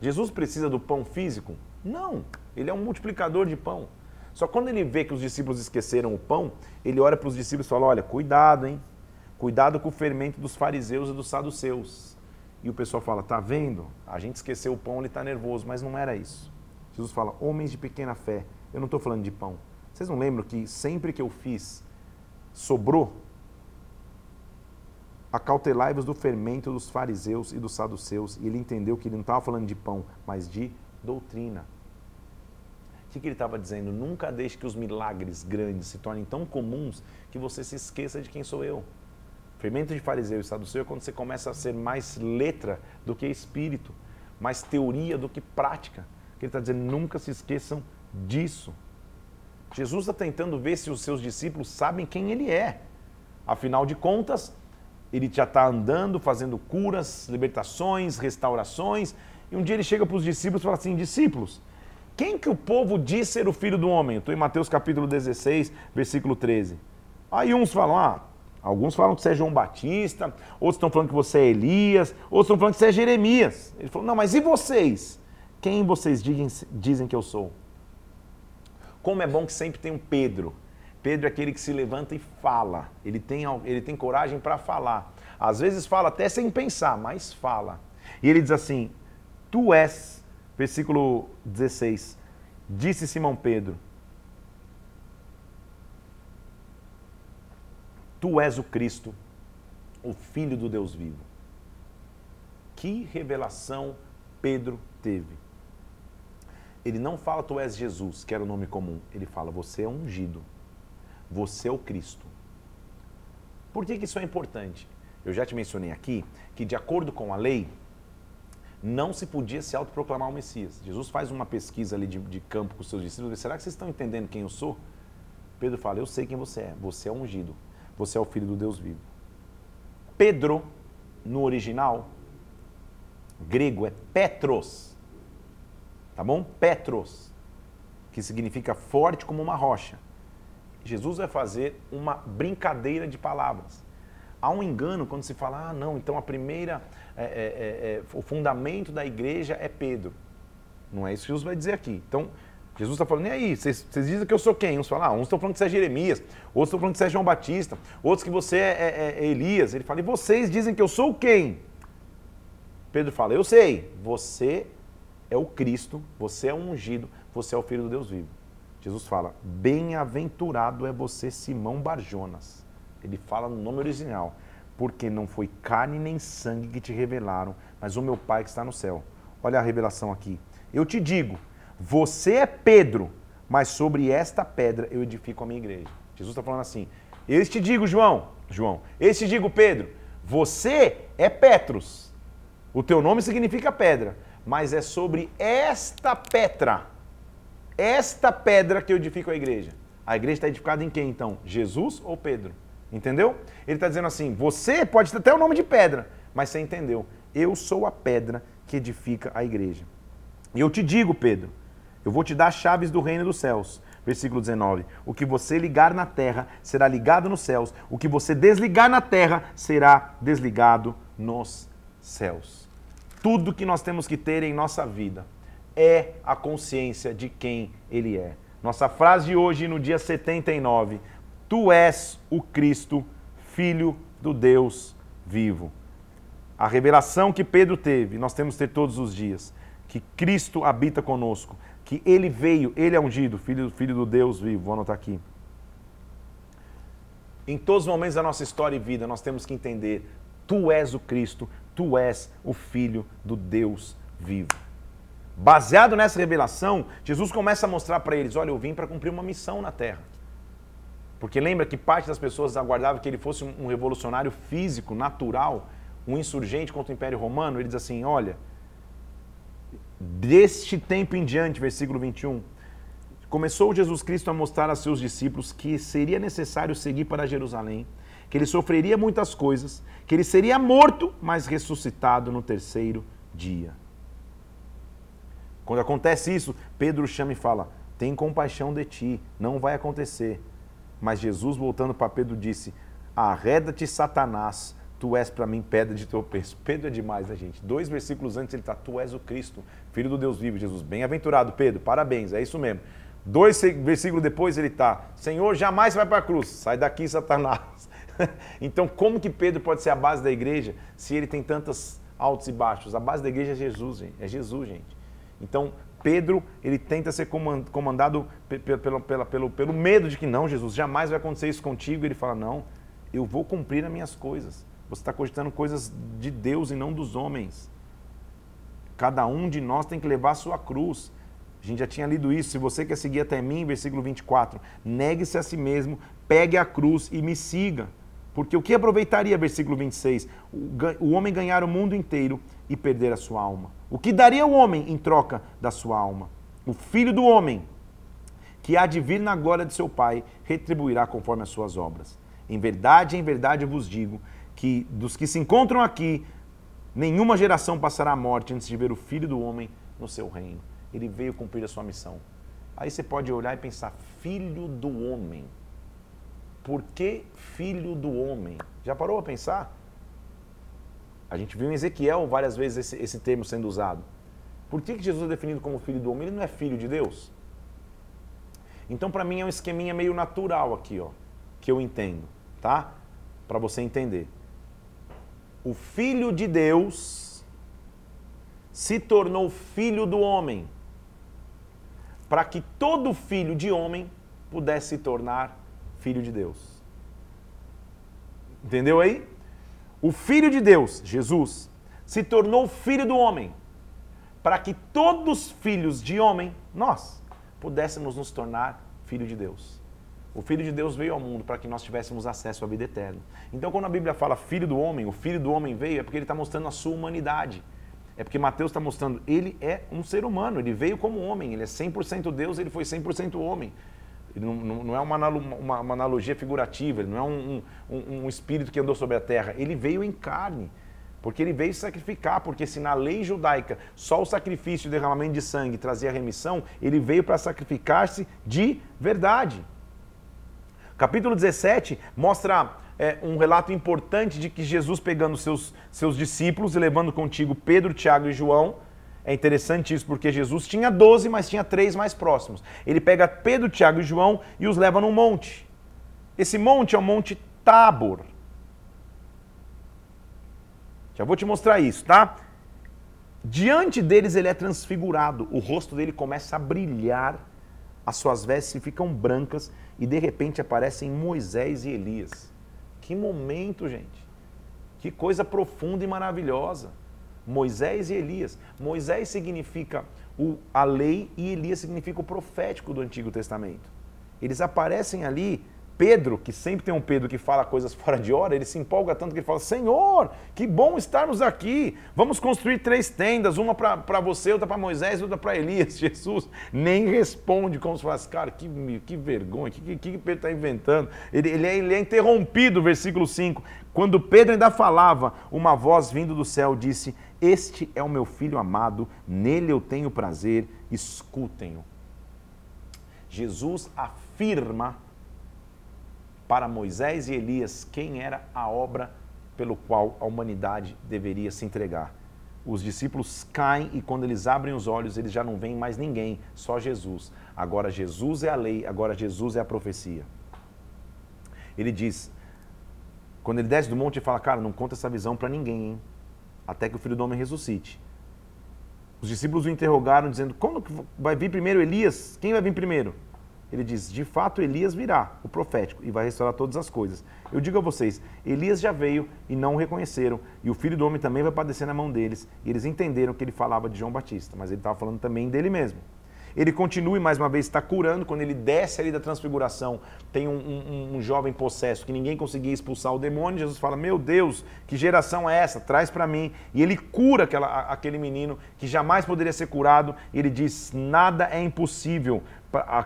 Jesus precisa do pão físico? Não, ele é um multiplicador de pão. Só quando ele vê que os discípulos esqueceram o pão, ele olha para os discípulos e fala: Olha, cuidado, hein? Cuidado com o fermento dos fariseus e dos saduceus. E o pessoal fala: Tá vendo? A gente esqueceu o pão, ele está nervoso, mas não era isso. Jesus fala: Homens de pequena fé. Eu não estou falando de pão. Vocês não lembram que sempre que eu fiz, sobrou? Acautelai-vos do fermento dos fariseus e dos saduceus. E ele entendeu que ele não estava falando de pão, mas de doutrina. O que, que ele estava dizendo? Nunca deixe que os milagres grandes se tornem tão comuns que você se esqueça de quem sou eu. Fermento de fariseu e saduceu é quando você começa a ser mais letra do que espírito, mais teoria do que prática. Ele está dizendo, nunca se esqueçam disso. Jesus está tentando ver se os seus discípulos sabem quem ele é. Afinal de contas, ele já está andando, fazendo curas, libertações, restaurações. E um dia ele chega para os discípulos e fala assim: discípulos, quem que o povo diz ser o filho do homem? Estou em Mateus capítulo 16, versículo 13. Aí uns falam: ah, alguns falam que você é João Batista, outros estão falando que você é Elias, outros estão falando que você é Jeremias. Ele falou: não, mas e vocês? Quem vocês dizem, dizem que eu sou? Como é bom que sempre tem um Pedro Pedro é aquele que se levanta e fala. Ele tem, ele tem coragem para falar. Às vezes fala até sem pensar, mas fala. E ele diz assim: Tu és, versículo 16, disse Simão Pedro: Tu és o Cristo, o Filho do Deus vivo. Que revelação Pedro teve. Ele não fala tu és Jesus, que era o nome comum. Ele fala você é ungido. Você é o Cristo. Por que, que isso é importante? Eu já te mencionei aqui que, de acordo com a lei, não se podia se autoproclamar o Messias. Jesus faz uma pesquisa ali de, de campo com seus discípulos. Será que vocês estão entendendo quem eu sou? Pedro fala: Eu sei quem você é. Você é ungido. Você é o filho do Deus vivo. Pedro, no original, grego é Petros. Tá bom? Petros, que significa forte como uma rocha. Jesus vai fazer uma brincadeira de palavras. Há um engano quando se fala, ah, não, então a primeira, é, é, é, é o fundamento da igreja é Pedro. Não é isso que Jesus vai dizer aqui. Então, Jesus está falando, e aí, vocês, dizem que eu sou quem? Uns falam, ah, uns estão falando que você é Jeremias, outros estão falando que você é João Batista, outros que você é, é, é Elias. Ele fala, e vocês dizem que eu sou quem? Pedro fala, eu sei, você é o Cristo, você é o ungido, você é o Filho do Deus vivo. Jesus fala, bem-aventurado é você, Simão Barjonas. Ele fala no nome original. Porque não foi carne nem sangue que te revelaram, mas o meu Pai que está no céu. Olha a revelação aqui. Eu te digo, você é Pedro, mas sobre esta pedra eu edifico a minha igreja. Jesus está falando assim. Eu te digo, João, João, eu te digo, Pedro, você é Petros. O teu nome significa pedra, mas é sobre esta pedra, esta pedra que eu edifico a igreja. A igreja está edificada em quem então? Jesus ou Pedro? Entendeu? Ele está dizendo assim: você pode ter até o nome de pedra, mas você entendeu. Eu sou a pedra que edifica a igreja. E eu te digo, Pedro, eu vou te dar as chaves do reino dos céus. Versículo 19: O que você ligar na terra será ligado nos céus, o que você desligar na terra será desligado nos céus. Tudo que nós temos que ter em nossa vida é a consciência de quem Ele é. Nossa frase de hoje, no dia 79, Tu és o Cristo, Filho do Deus vivo. A revelação que Pedro teve, nós temos que ter todos os dias, que Cristo habita conosco, que ele veio, ele é ungido, filho, filho do Deus vivo. Vou anotar aqui. Em todos os momentos da nossa história e vida, nós temos que entender: tu és o Cristo, tu és o Filho do Deus vivo. Baseado nessa revelação, Jesus começa a mostrar para eles: olha, eu vim para cumprir uma missão na terra. Porque lembra que parte das pessoas aguardava que ele fosse um revolucionário físico, natural, um insurgente contra o Império Romano. Ele diz assim: olha, deste tempo em diante, versículo 21, começou Jesus Cristo a mostrar a seus discípulos que seria necessário seguir para Jerusalém, que ele sofreria muitas coisas, que ele seria morto, mas ressuscitado no terceiro dia. Quando acontece isso, Pedro chama e fala: Tem compaixão de ti, não vai acontecer. Mas Jesus, voltando para Pedro, disse: Arreda-te, Satanás, tu és para mim pedra de tropeço. [LAUGHS] Pedro é demais, né, gente? Dois versículos antes ele está: Tu és o Cristo, filho do Deus vivo. Jesus, bem-aventurado, Pedro, parabéns, é isso mesmo. Dois versículos depois ele está: Senhor, jamais vai para a cruz, sai daqui, Satanás. [LAUGHS] então, como que Pedro pode ser a base da igreja se ele tem tantos altos e baixos? A base da igreja é Jesus, gente. É Jesus, gente. Então, Pedro, ele tenta ser comandado pelo, pelo, pelo, pelo medo de que não, Jesus, jamais vai acontecer isso contigo. Ele fala, não, eu vou cumprir as minhas coisas. Você está cogitando coisas de Deus e não dos homens. Cada um de nós tem que levar a sua cruz. A gente já tinha lido isso. Se você quer seguir até mim, versículo 24, negue-se a si mesmo, pegue a cruz e me siga. Porque o que aproveitaria, versículo 26, o homem ganhar o mundo inteiro e perder a sua alma? O que daria o homem em troca da sua alma? O filho do homem, que há de vir na glória de seu Pai, retribuirá conforme as suas obras. Em verdade, em verdade eu vos digo que dos que se encontram aqui, nenhuma geração passará a morte antes de ver o filho do homem no seu reino. Ele veio cumprir a sua missão. Aí você pode olhar e pensar: filho do homem. Por que filho do homem? Já parou a pensar? A gente viu em Ezequiel várias vezes esse, esse termo sendo usado. Por que, que Jesus é definido como filho do homem? Ele não é filho de Deus? Então, para mim, é um esqueminha meio natural aqui, ó, que eu entendo, tá? Para você entender. O filho de Deus se tornou filho do homem, para que todo filho de homem pudesse se tornar filho de Deus. Entendeu aí? o Filho de Deus, Jesus, se tornou filho do homem, para que todos filhos de homem, nós, pudéssemos nos tornar filho de Deus. O Filho de Deus veio ao mundo para que nós tivéssemos acesso à vida eterna. Então, quando a Bíblia fala filho do homem, o filho do homem veio, é porque ele está mostrando a sua humanidade. É porque Mateus está mostrando, ele é um ser humano, ele veio como homem, ele é 100% Deus, ele foi 100% homem. Ele não, não, é uma, uma, uma, analogia figurativa, ele não é um, um, um espírito que andou sobre a terra, ele veio em carne. Porque ele veio sacrificar, porque se na lei judaica só o sacrifício e o derramamento de sangue trazia remissão, ele veio para sacrificar-se de verdade. Capítulo 17 mostra é, um relato importante de que Jesus pegando seus, seus discípulos e levando contigo Pedro, Tiago e João. É interessante isso porque Jesus tinha 12, mas tinha três mais próximos. Ele pega Pedro, Tiago e João e os leva num monte. Esse monte é o Monte Tabor. Já vou te mostrar isso, tá? Diante deles ele é transfigurado, o rosto dele começa a brilhar, as suas vestes ficam brancas e de repente aparecem Moisés e Elias. Que momento, gente! Que coisa profunda e maravilhosa. Moisés e Elias. Moisés significa o, a lei e Elias significa o profético do Antigo Testamento. Eles aparecem ali Pedro, que sempre tem um Pedro que fala coisas [LAUGHS] fora de hora, ele se empolga tanto que ele fala: Senhor, que bom estarmos aqui. Vamos construir três tendas, uma para você, outra para Moisés, outra para Elias. [LAUGHS] Jesus nem responde como se faz, cara, que, que vergonha, o que, que, que, Pedro está inventando? Ele, ele, é, ele é interrompido, versículo 5. Quando Pedro ainda falava, uma voz vindo do céu disse: Este é o meu filho amado, nele eu tenho prazer, escutem-o. Jesus afirma para Moisés e Elias quem era a obra pelo qual a humanidade deveria se entregar. Os discípulos caem e quando eles abrem os olhos, eles já não veem mais ninguém, só Jesus. Agora Jesus é a lei, agora Jesus é a profecia. Ele diz, quando ele desce do monte, ele fala: Cara, não conta essa visão para ninguém, hein? Até que o filho do homem ressuscite. Os discípulos o interrogaram, dizendo: Quando vai vir primeiro Elias? Quem vai vir primeiro? ele diz: de fato, Elias virá, o profético, e vai restaurar todas as coisas. Eu digo a vocês: Elias já veio e não o reconheceram, e o filho do homem também vai padecer na mão deles. E eles entenderam que ele falava de João Batista, mas ele estava falando também dele mesmo. Ele continua e mais uma vez está curando. Quando ele desce ali da transfiguração, tem um, um, um, jovem possesso que ninguém conseguia expulsar o demônio. Jesus fala: Meu Deus, que geração é essa? Traz para mim. E ele cura aquela, aquele menino que jamais poderia ser curado. E ele diz: Nada é impossível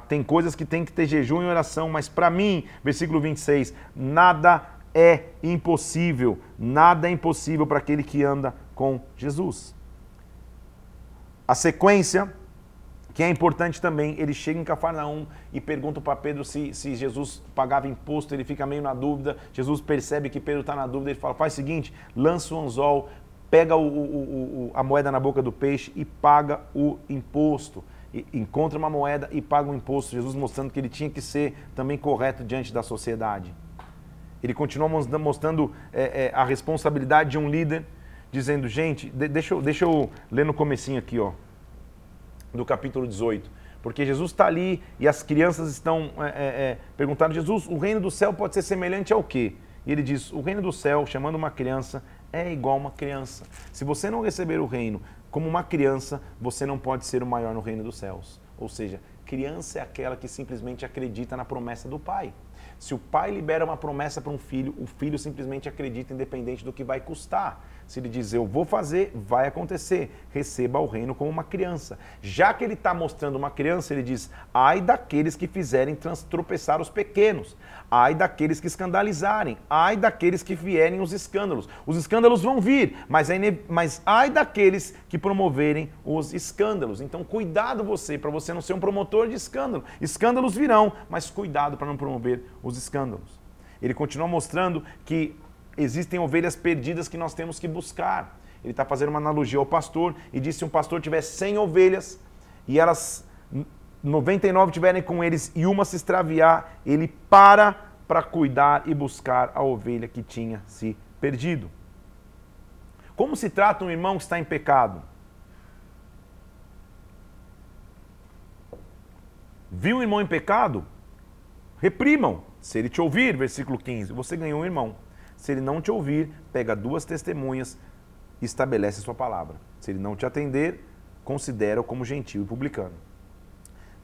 tem coisas que tem que ter jejum e oração, mas para mim, versículo 26, nada é impossível, nada é impossível para aquele que anda com Jesus. A sequência, que é importante também, ele chega em Cafarnaum e pergunta para Pedro se, se Jesus pagava imposto, ele fica meio na dúvida, Jesus percebe que Pedro está na dúvida, ele fala, faz o seguinte, lança o anzol, pega o, o, o, a moeda na boca do peixe e paga o imposto encontra uma moeda e paga um imposto. Jesus mostrando que ele tinha que ser também correto diante da sociedade. Ele continua mostrando é, é, a responsabilidade de um líder, dizendo, gente, de, deixa, eu, deixa eu ler no comecinho aqui, ó, do capítulo 18. Porque Jesus está ali e as crianças estão é, é, é, perguntando, Jesus, o reino do céu pode ser semelhante ao quê? E ele diz, o reino do céu, chamando uma criança, é igual uma criança. Se você não receber o reino como uma criança, você não pode ser o maior no reino dos céus. Ou seja, criança é aquela que simplesmente acredita na promessa do pai. Se o pai libera uma promessa para um filho, o filho simplesmente acredita independente do que vai custar. Se ele diz eu vou fazer, vai acontecer. Receba o reino como uma criança. Já que ele está mostrando uma criança, ele diz: ai daqueles que fizerem tropeçar os pequenos, ai daqueles que escandalizarem, ai daqueles que vierem os escândalos. Os escândalos vão vir, mas, é mas ai daqueles que promoverem os escândalos. Então, cuidado você, para você não ser um promotor de escândalo. Escândalos virão, mas cuidado para não promover os escândalos. Ele continua mostrando que existem ovelhas perdidas que nós temos que buscar. Ele está fazendo uma analogia ao pastor e disse: se um pastor tiver 100 ovelhas e elas 99 tiverem com eles e uma se extraviar, ele para para cuidar e buscar a ovelha que tinha se perdido. Como se trata um irmão que está em pecado? Viu um irmão em pecado? Reprimam. Se ele te ouvir, versículo 15, você ganhou um irmão. Se ele não te ouvir, pega duas testemunhas e estabelece a sua palavra. Se ele não te atender, considera-o como gentil e publicano.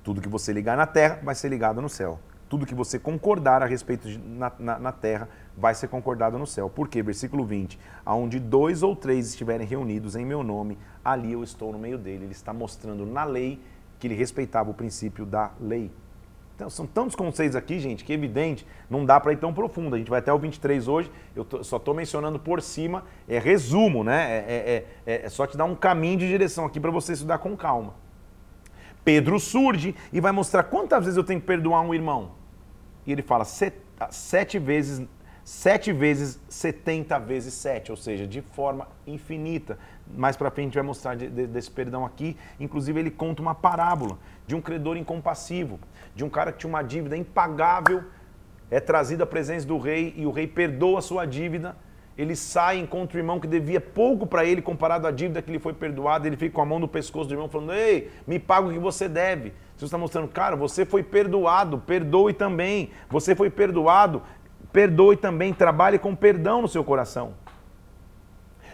Tudo que você ligar na terra vai ser ligado no céu. Tudo que você concordar a respeito de, na, na, na, terra vai ser concordado no céu. Por quê? Versículo 20. Aonde dois ou três estiverem reunidos em meu nome, ali eu estou no meio dele. Ele está mostrando na lei que ele respeitava o princípio da lei. Então, são tantos conceitos aqui, gente, que é evidente, não dá para ir tão profundo. A gente vai até o 23 hoje, eu tô, só estou mencionando por cima, é resumo, né? É, é, é, é só te dar um caminho de direção aqui para você estudar com calma. Pedro surge e vai mostrar quantas vezes eu tenho que perdoar um irmão. E ele fala sete vezes, sete vezes, setenta vezes sete, ou seja, de forma infinita. Mais para frente a gente vai mostrar de, de, desse perdão aqui. Inclusive ele conta uma parábola de um credor incompassivo de um cara que tinha uma dívida impagável, é trazido à presença do rei e o rei perdoa a sua dívida. Ele sai, encontra o irmão que devia pouco para ele comparado à dívida que ele foi perdoado. Ele fica com a mão no pescoço do irmão falando: Ei, me paga o que você deve. Jesus está mostrando, cara, você foi perdoado, perdoe também. Você foi perdoado, perdoe também. Trabalhe com perdão no seu coração.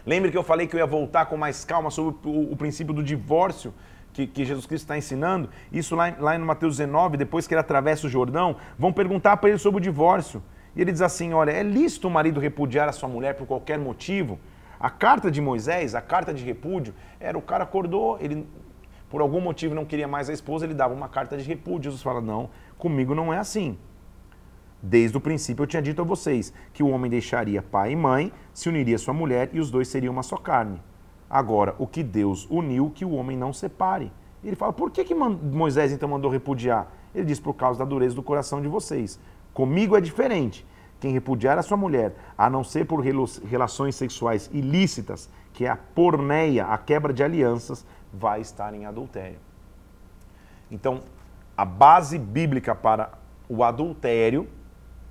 Lembre que eu falei que eu ia voltar com mais calma sobre o princípio do divórcio que, que Jesus Cristo está ensinando, isso lá, lá no Mateus 19, depois que ele atravessa o Jordão, vão perguntar para ele sobre o divórcio. E ele diz assim: Olha, é lícito o marido repudiar a sua mulher por qualquer motivo? A carta de Moisés, a carta de repúdio, era o cara acordou, ele por algum motivo não queria mais a esposa, ele dava uma carta de repúdio. Jesus fala: Não, comigo não é assim. Desde o princípio eu tinha dito a vocês que o homem deixaria pai e mãe, se uniria à sua mulher e os dois seriam uma só carne. Agora, o que Deus uniu, que o homem não separe. Ele fala, por que, que Moisés então mandou repudiar? Ele diz, por causa da dureza do coração de vocês. Comigo é diferente. Quem repudiar a sua mulher, a não ser por relações sexuais ilícitas, que é a porneia, a quebra de alianças, vai estar em adultério. Então, a base bíblica para o adultério,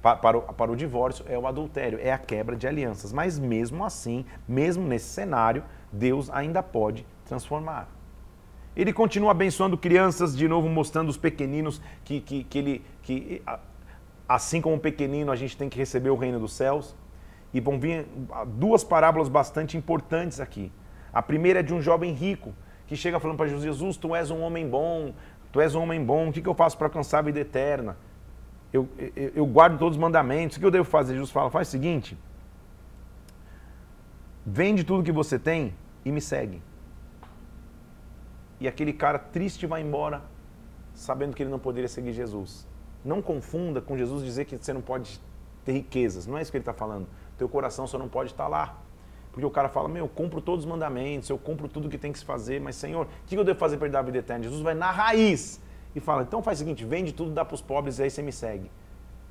para, o, para o divórcio, é o adultério, é a quebra de alianças. Mas mesmo assim, mesmo nesse cenário, Deus ainda pode transformar. Ele continua abençoando crianças, de novo mostrando os pequeninos que, que, que ele, que assim como o pequenino a gente tem que receber o reino dos céus. E vão vir duas parábolas bastante importantes aqui. A primeira é de um jovem rico que chega falando para Jesus: Jesus, tu és um homem bom, tu és um homem bom, o que, que eu faço para alcançar a vida eterna? Eu, eu, eu guardo todos os mandamentos, o que eu devo fazer? Jesus fala: faz o seguinte, Vende tudo que você tem e me segue. E aquele cara triste vai embora, sabendo que ele não poderia seguir Jesus. Não confunda com Jesus dizer que você não pode ter riquezas. Não é isso que ele está falando. Teu coração só não pode estar lá. Porque o cara fala, meu, eu compro todos os mandamentos, eu compro tudo que tem que se fazer, mas Senhor, o que eu devo fazer para dar a vida eterna? Jesus vai na raiz e fala, então faz o seguinte, vende tudo, dá para os pobres e aí você me segue.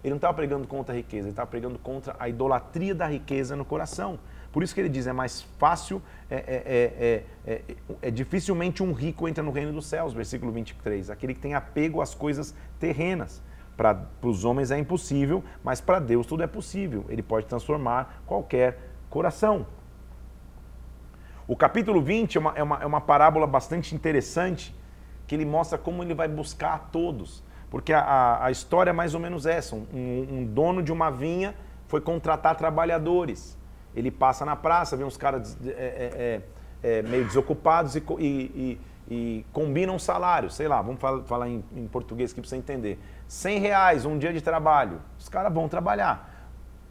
Ele não estava pregando contra a riqueza, ele estava pregando contra a idolatria da riqueza no coração. Por isso que ele diz, é mais fácil, é, é, é, é, dificilmente um rico entra no reino dos céus, versículo 23. Aquele que tem apego às coisas terrenas. Para os homens é impossível, mas para Deus tudo é possível. Ele pode transformar qualquer coração. O capítulo 20 é uma, é uma, é uma parábola bastante interessante, que ele mostra como ele vai buscar a todos. Porque a, a, a história é mais ou menos essa: um, um dono de uma vinha foi contratar trabalhadores ele passa na praça, vê uns caras é, é, é, é, meio desocupados e, e, e, e, combinam salário, sei lá, vamos falar, falar em, em, português aqui para você entender. 100 reais um dia de trabalho, os caras vão trabalhar.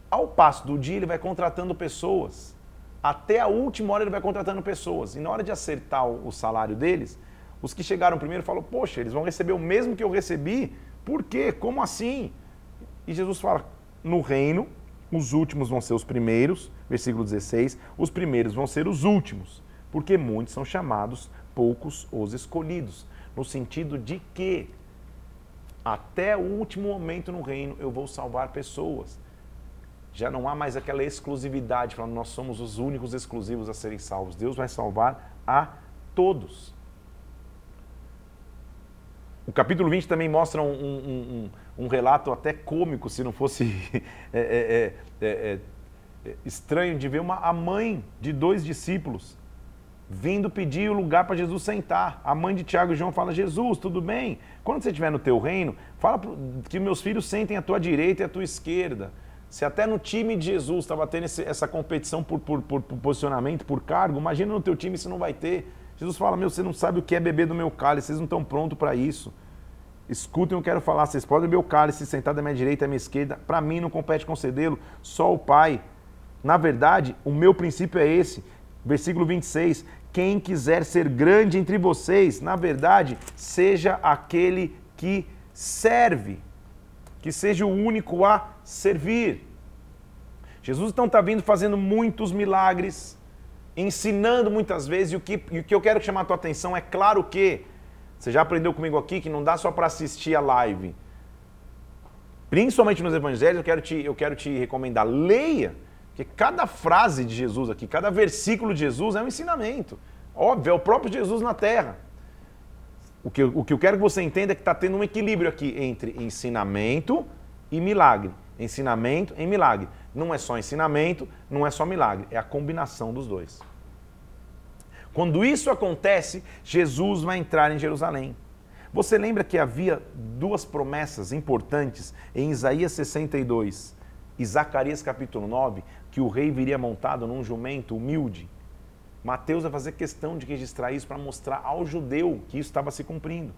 Ao passo do dia, ele vai contratando pessoas. Até a última hora ele vai contratando pessoas. E na hora de acertar o, o salário deles, os que chegaram primeiro falam, poxa, eles vão receber o mesmo que eu recebi? Por quê? Como assim? E Jesus fala, no reino, os últimos vão ser os primeiros, versículo 16, os primeiros vão ser os últimos, porque muitos são chamados, poucos os escolhidos. No sentido de que até o último momento no reino eu vou salvar pessoas. Já não há mais aquela exclusividade, falando nós somos os únicos exclusivos a serem salvos. Deus vai salvar a todos. O capítulo 20 também mostra um, um, um, um relato até cômico, se não fosse [LAUGHS] é, é, é, é estranho de ver uma, a mãe de dois discípulos vindo pedir o lugar para Jesus sentar. A mãe de Tiago e João fala: Jesus, tudo bem? Quando você estiver no teu reino, fala que meus filhos sentem à tua direita e à tua esquerda. Se até no time de Jesus estava tendo esse, essa competição por, por, por, por, posicionamento, por cargo, imagina no teu time se não vai ter. Jesus fala, meu, você não sabe o que é beber do meu cálice, vocês não estão prontos para isso. Escutem o que eu quero falar, vocês podem beber o cálice sentar da minha direita à minha esquerda, para mim não compete concedê-lo, só o Pai. Na verdade, o meu princípio é esse, versículo 26, quem quiser ser grande entre vocês, na verdade, seja aquele que serve que seja o único a servir. Jesus então está vindo fazendo muitos milagres, ensinando muitas vezes, e o que, e o que eu quero chamar a tua atenção é claro que, você já aprendeu comigo aqui que não dá só para assistir a live. Principalmente nos evangelhos, eu quero te, eu quero te recomendar, leia, porque cada frase de Jesus aqui, cada versículo de Jesus é um ensinamento. Óbvio, é o próprio Jesus na terra. O que, o que eu quero que você entenda é que está tendo um equilíbrio aqui entre ensinamento e milagre. Ensinamento e milagre. Não é só ensinamento, não é só milagre, é a combinação dos dois. Quando isso acontece, Jesus vai entrar em Jerusalém. Você lembra que havia duas promessas importantes em Isaías 62 e Zacarias capítulo 9, que o rei viria montado num jumento humilde? Mateus vai fazer questão de registrar isso para mostrar ao judeu que isso estava se cumprindo.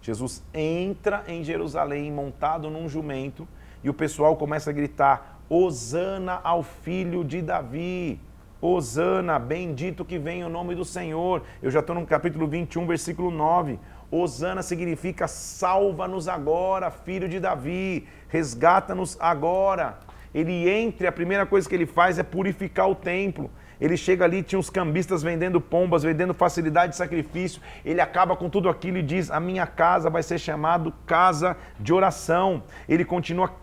Jesus entra em Jerusalém montado num jumento e o pessoal começa a gritar: Hosana ao filho de Davi. Hosana, bendito que vem o nome do Senhor. Eu já estou no capítulo 21, versículo 9. Hosana significa salva-nos agora, filho de Davi, resgata-nos agora. Ele entra, a primeira coisa que ele faz é purificar o templo. Ele chega ali, tinha uns cambistas vendendo pombas, vendendo facilidade de sacrifício. Ele acaba com tudo aquilo e diz: A minha casa vai ser chamado casa de oração. Ele continua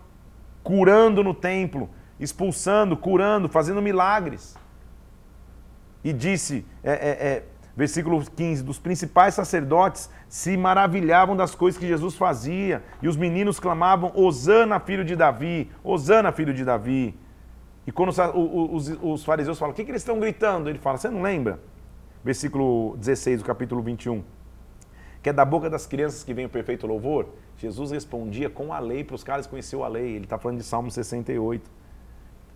curando no templo, expulsando, curando, fazendo milagres. E disse, é, é, é, versículo 15: dos principais sacerdotes se maravilhavam das coisas que Jesus fazia, e os meninos clamavam: Hosana, filho de Davi, Hosana, filho de Davi. E quando os, os, os fariseus falam, o que, que eles estão gritando? Ele fala, você não lembra? Versículo 16 do capítulo 21. Que é da boca das crianças que vem o perfeito louvor. Jesus respondia com a lei para os caras conheceu a lei. Ele está falando de Salmo 68.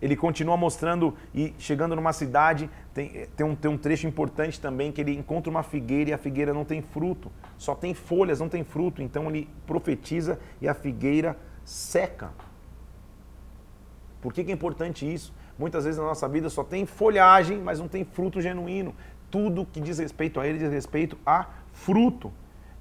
Ele continua mostrando e chegando numa cidade, tem, tem, um, tem um trecho importante também que ele encontra uma figueira e a figueira não tem fruto, só tem folhas, não tem fruto. Então ele profetiza e a figueira seca. Por que, que é importante isso? Muitas vezes na nossa vida só tem folhagem, mas não tem fruto genuíno. Tudo que diz respeito a ele diz respeito a fruto.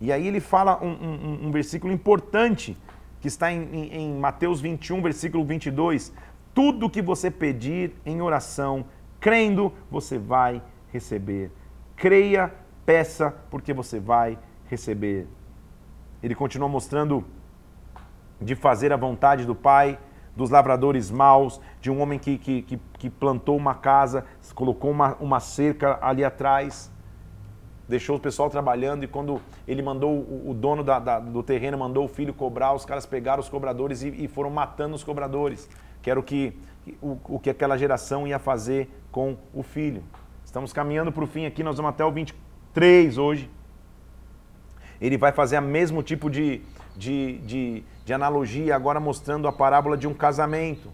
E aí ele fala um, um, um versículo importante que está em, em, em Mateus 21, versículo 22. Tudo que você pedir em oração, crendo, você vai receber. Creia, peça, porque você vai receber. Ele continua mostrando de fazer a vontade do Pai, dos lavradores maus, de um homem que, que, que, que plantou uma casa, colocou uma, uma cerca ali atrás, deixou o pessoal trabalhando e quando ele mandou, o, dono da, da, do terreno mandou o filho cobrar, os caras pegaram os cobradores e, e foram matando os cobradores, que era o que, o, o que aquela geração ia fazer com o filho. Estamos caminhando para o fim aqui, nós vamos até o 23 hoje. Ele vai fazer o mesmo tipo de, de, de de analogia, agora mostrando a parábola de um casamento,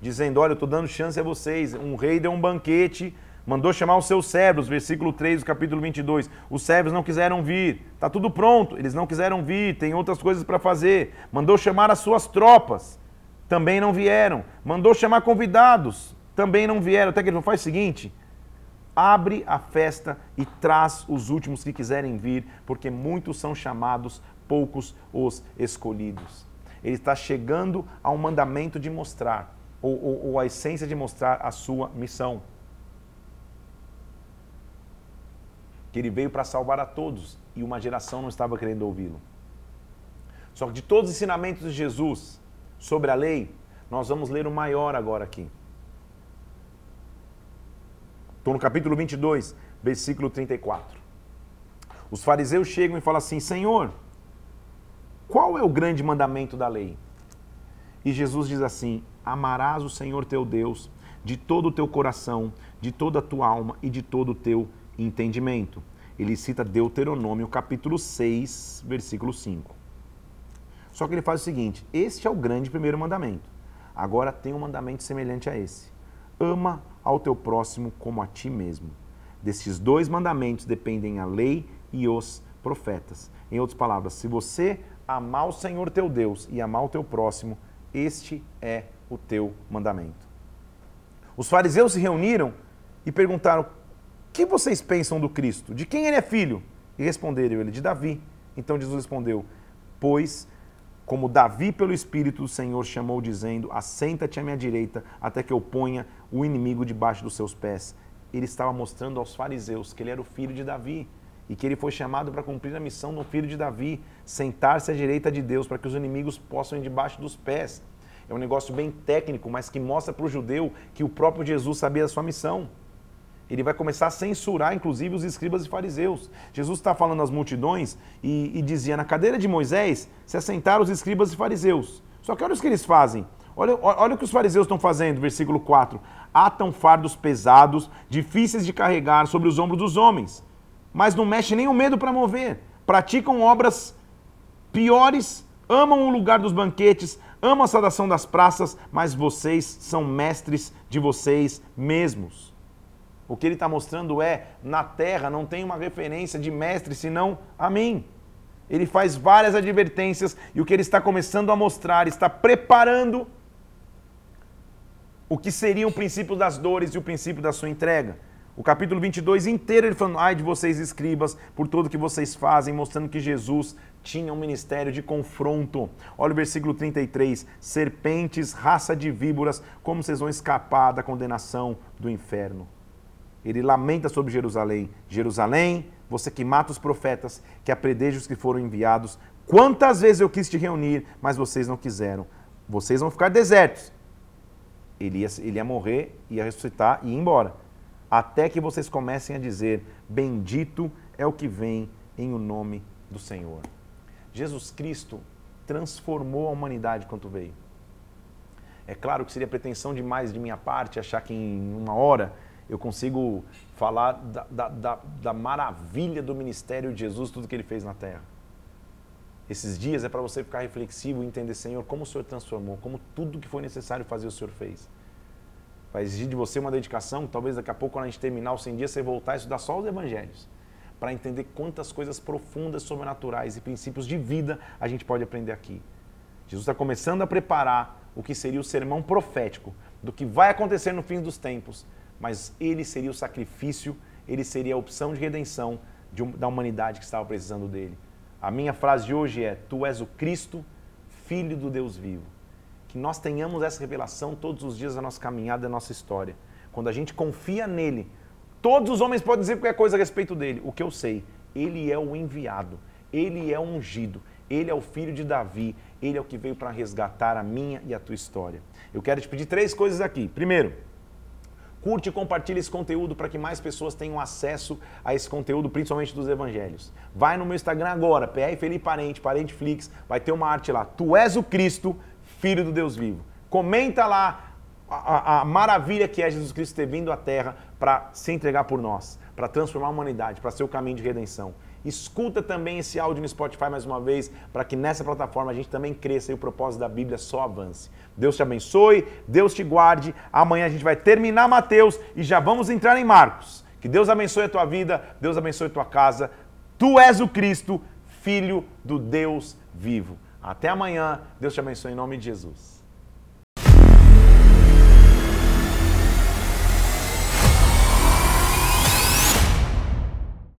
dizendo: Olha, eu estou dando chance a vocês. Um rei deu um banquete, mandou chamar os seus servos, versículo 3 do capítulo 22. Os servos não quiseram vir, está tudo pronto, eles não quiseram vir, tem outras coisas para fazer. Mandou chamar as suas tropas, também não vieram. Mandou chamar convidados, também não vieram. Até que ele falou: faz o seguinte. Abre a festa e traz os últimos que quiserem vir, porque muitos são chamados, poucos os escolhidos. Ele está chegando ao mandamento de mostrar, ou, ou, ou a essência de mostrar a sua missão. Que ele veio para salvar a todos e uma geração não estava querendo ouvi-lo. Só que de todos os ensinamentos de Jesus sobre a lei, nós vamos ler o maior agora aqui. Estou no capítulo 22, versículo 34. Os fariseus chegam e falam assim: Senhor, qual é o grande mandamento da lei? E Jesus diz assim: Amarás o Senhor teu Deus de todo o teu coração, de toda a tua alma e de todo o teu entendimento. Ele cita Deuteronômio capítulo 6, versículo 5. Só que ele faz o seguinte: este é o grande primeiro mandamento. Agora tem um mandamento semelhante a esse: ama ao teu próximo como a ti mesmo. Desses dois mandamentos dependem a lei e os profetas. Em outras palavras, se você amar o Senhor teu Deus e amar o teu próximo, este é o teu mandamento. Os fariseus se reuniram e perguntaram: que vocês pensam do Cristo? De quem ele é filho? E responderam ele: De Davi. Então Jesus respondeu: Pois, como Davi, pelo Espírito do Senhor, chamou, dizendo: Assenta-te à minha direita, até que eu ponha o inimigo debaixo dos seus pés. Ele estava mostrando aos fariseus que ele era o filho de Davi e que ele foi chamado para cumprir a missão do filho de Davi, sentar-se à direita de Deus para que os inimigos possam ir debaixo dos pés. É um negócio bem técnico, mas que mostra para o judeu que o próprio Jesus sabia da sua missão. Ele vai começar a censurar, inclusive, os escribas e fariseus. Jesus está falando às multidões e, e, dizia: na cadeira de Moisés se assentaram os escribas e fariseus. Só que olha o que eles fazem. Olha, olha o que os fariseus estão fazendo, versículo 4. Atam fardos pesados, difíceis de carregar sobre os ombros dos homens, mas não mexe nem o medo para mover. Praticam obras piores, amam o lugar dos banquetes, amam a saudação das praças, mas vocês são mestres de vocês mesmos. O que ele está mostrando é, na terra não tem uma referência de mestre senão a mim. Ele faz várias advertências e o que ele está começando a mostrar, está preparando o que seria o princípio das dores e o princípio da sua entrega. O capítulo 22 inteiro ele falando, ai de vocês escribas, por tudo que vocês fazem, mostrando que Jesus tinha um ministério de confronto. Olha o versículo 33, serpentes, raça de víboras, como vocês vão escapar da condenação do inferno ele lamenta sobre Jerusalém. Jerusalém, você que mata os profetas, que apredeja os que foram enviados. Quantas vezes eu quis te reunir, mas vocês não quiseram. Vocês vão ficar desertos. Ele ia, ele ia morrer, ia ressuscitar e ir embora. Até que vocês comecem a dizer: Bendito é o que vem em o nome do Senhor. Jesus Cristo transformou a humanidade quando veio. É claro que seria pretensão demais de minha parte achar que em uma hora eu consigo falar da, da, da, da maravilha do ministério de Jesus, tudo que ele fez na terra. Esses dias é para você ficar reflexivo e entender, Senhor, como o Senhor transformou, como tudo que foi necessário fazer o Senhor fez. Vai exigir de você uma dedicação, talvez daqui a pouco, quando a gente terminar os 100 dias, você voltar a estudar só os evangelhos, para entender quantas coisas profundas, sobrenaturais e princípios de vida a gente pode aprender aqui. Jesus está começando a preparar o que seria o sermão profético do que vai acontecer no fim dos tempos mas ele seria o sacrifício, ele seria a opção de redenção de, da humanidade que estava precisando dele. A minha frase de hoje é: Tu és o Cristo, Filho do Deus vivo. Que nós tenhamos essa revelação todos os dias da nossa caminhada, da nossa história. Quando a gente confia nele, todos os homens podem dizer qualquer coisa a respeito dele. O que eu sei, ele é o enviado, ele é o ungido, ele é o filho de Davi, ele é o que veio para resgatar a minha e a tua história. Eu quero te pedir três coisas aqui. Primeiro, Curte e compartilhe esse conteúdo para que mais pessoas tenham acesso a esse conteúdo, principalmente dos evangelhos. Vai no meu Instagram agora, PR Felipe Parente, Parente Flix, vai ter uma arte lá. Tu és o Cristo, Filho do Deus vivo. Comenta lá a, a, a maravilha que é Jesus Cristo ter vindo à Terra para se entregar por nós, para transformar a humanidade, para ser o caminho de redenção. Escuta também esse áudio no Spotify mais uma vez, para que nessa plataforma a gente também cresça e o propósito da Bíblia só avance. Deus te abençoe, Deus te guarde. Amanhã a gente vai terminar Mateus e já vamos entrar em Marcos. Que Deus abençoe a tua vida, Deus abençoe a tua casa. Tu és o Cristo, Filho do Deus vivo. Até amanhã. Deus te abençoe em nome de Jesus.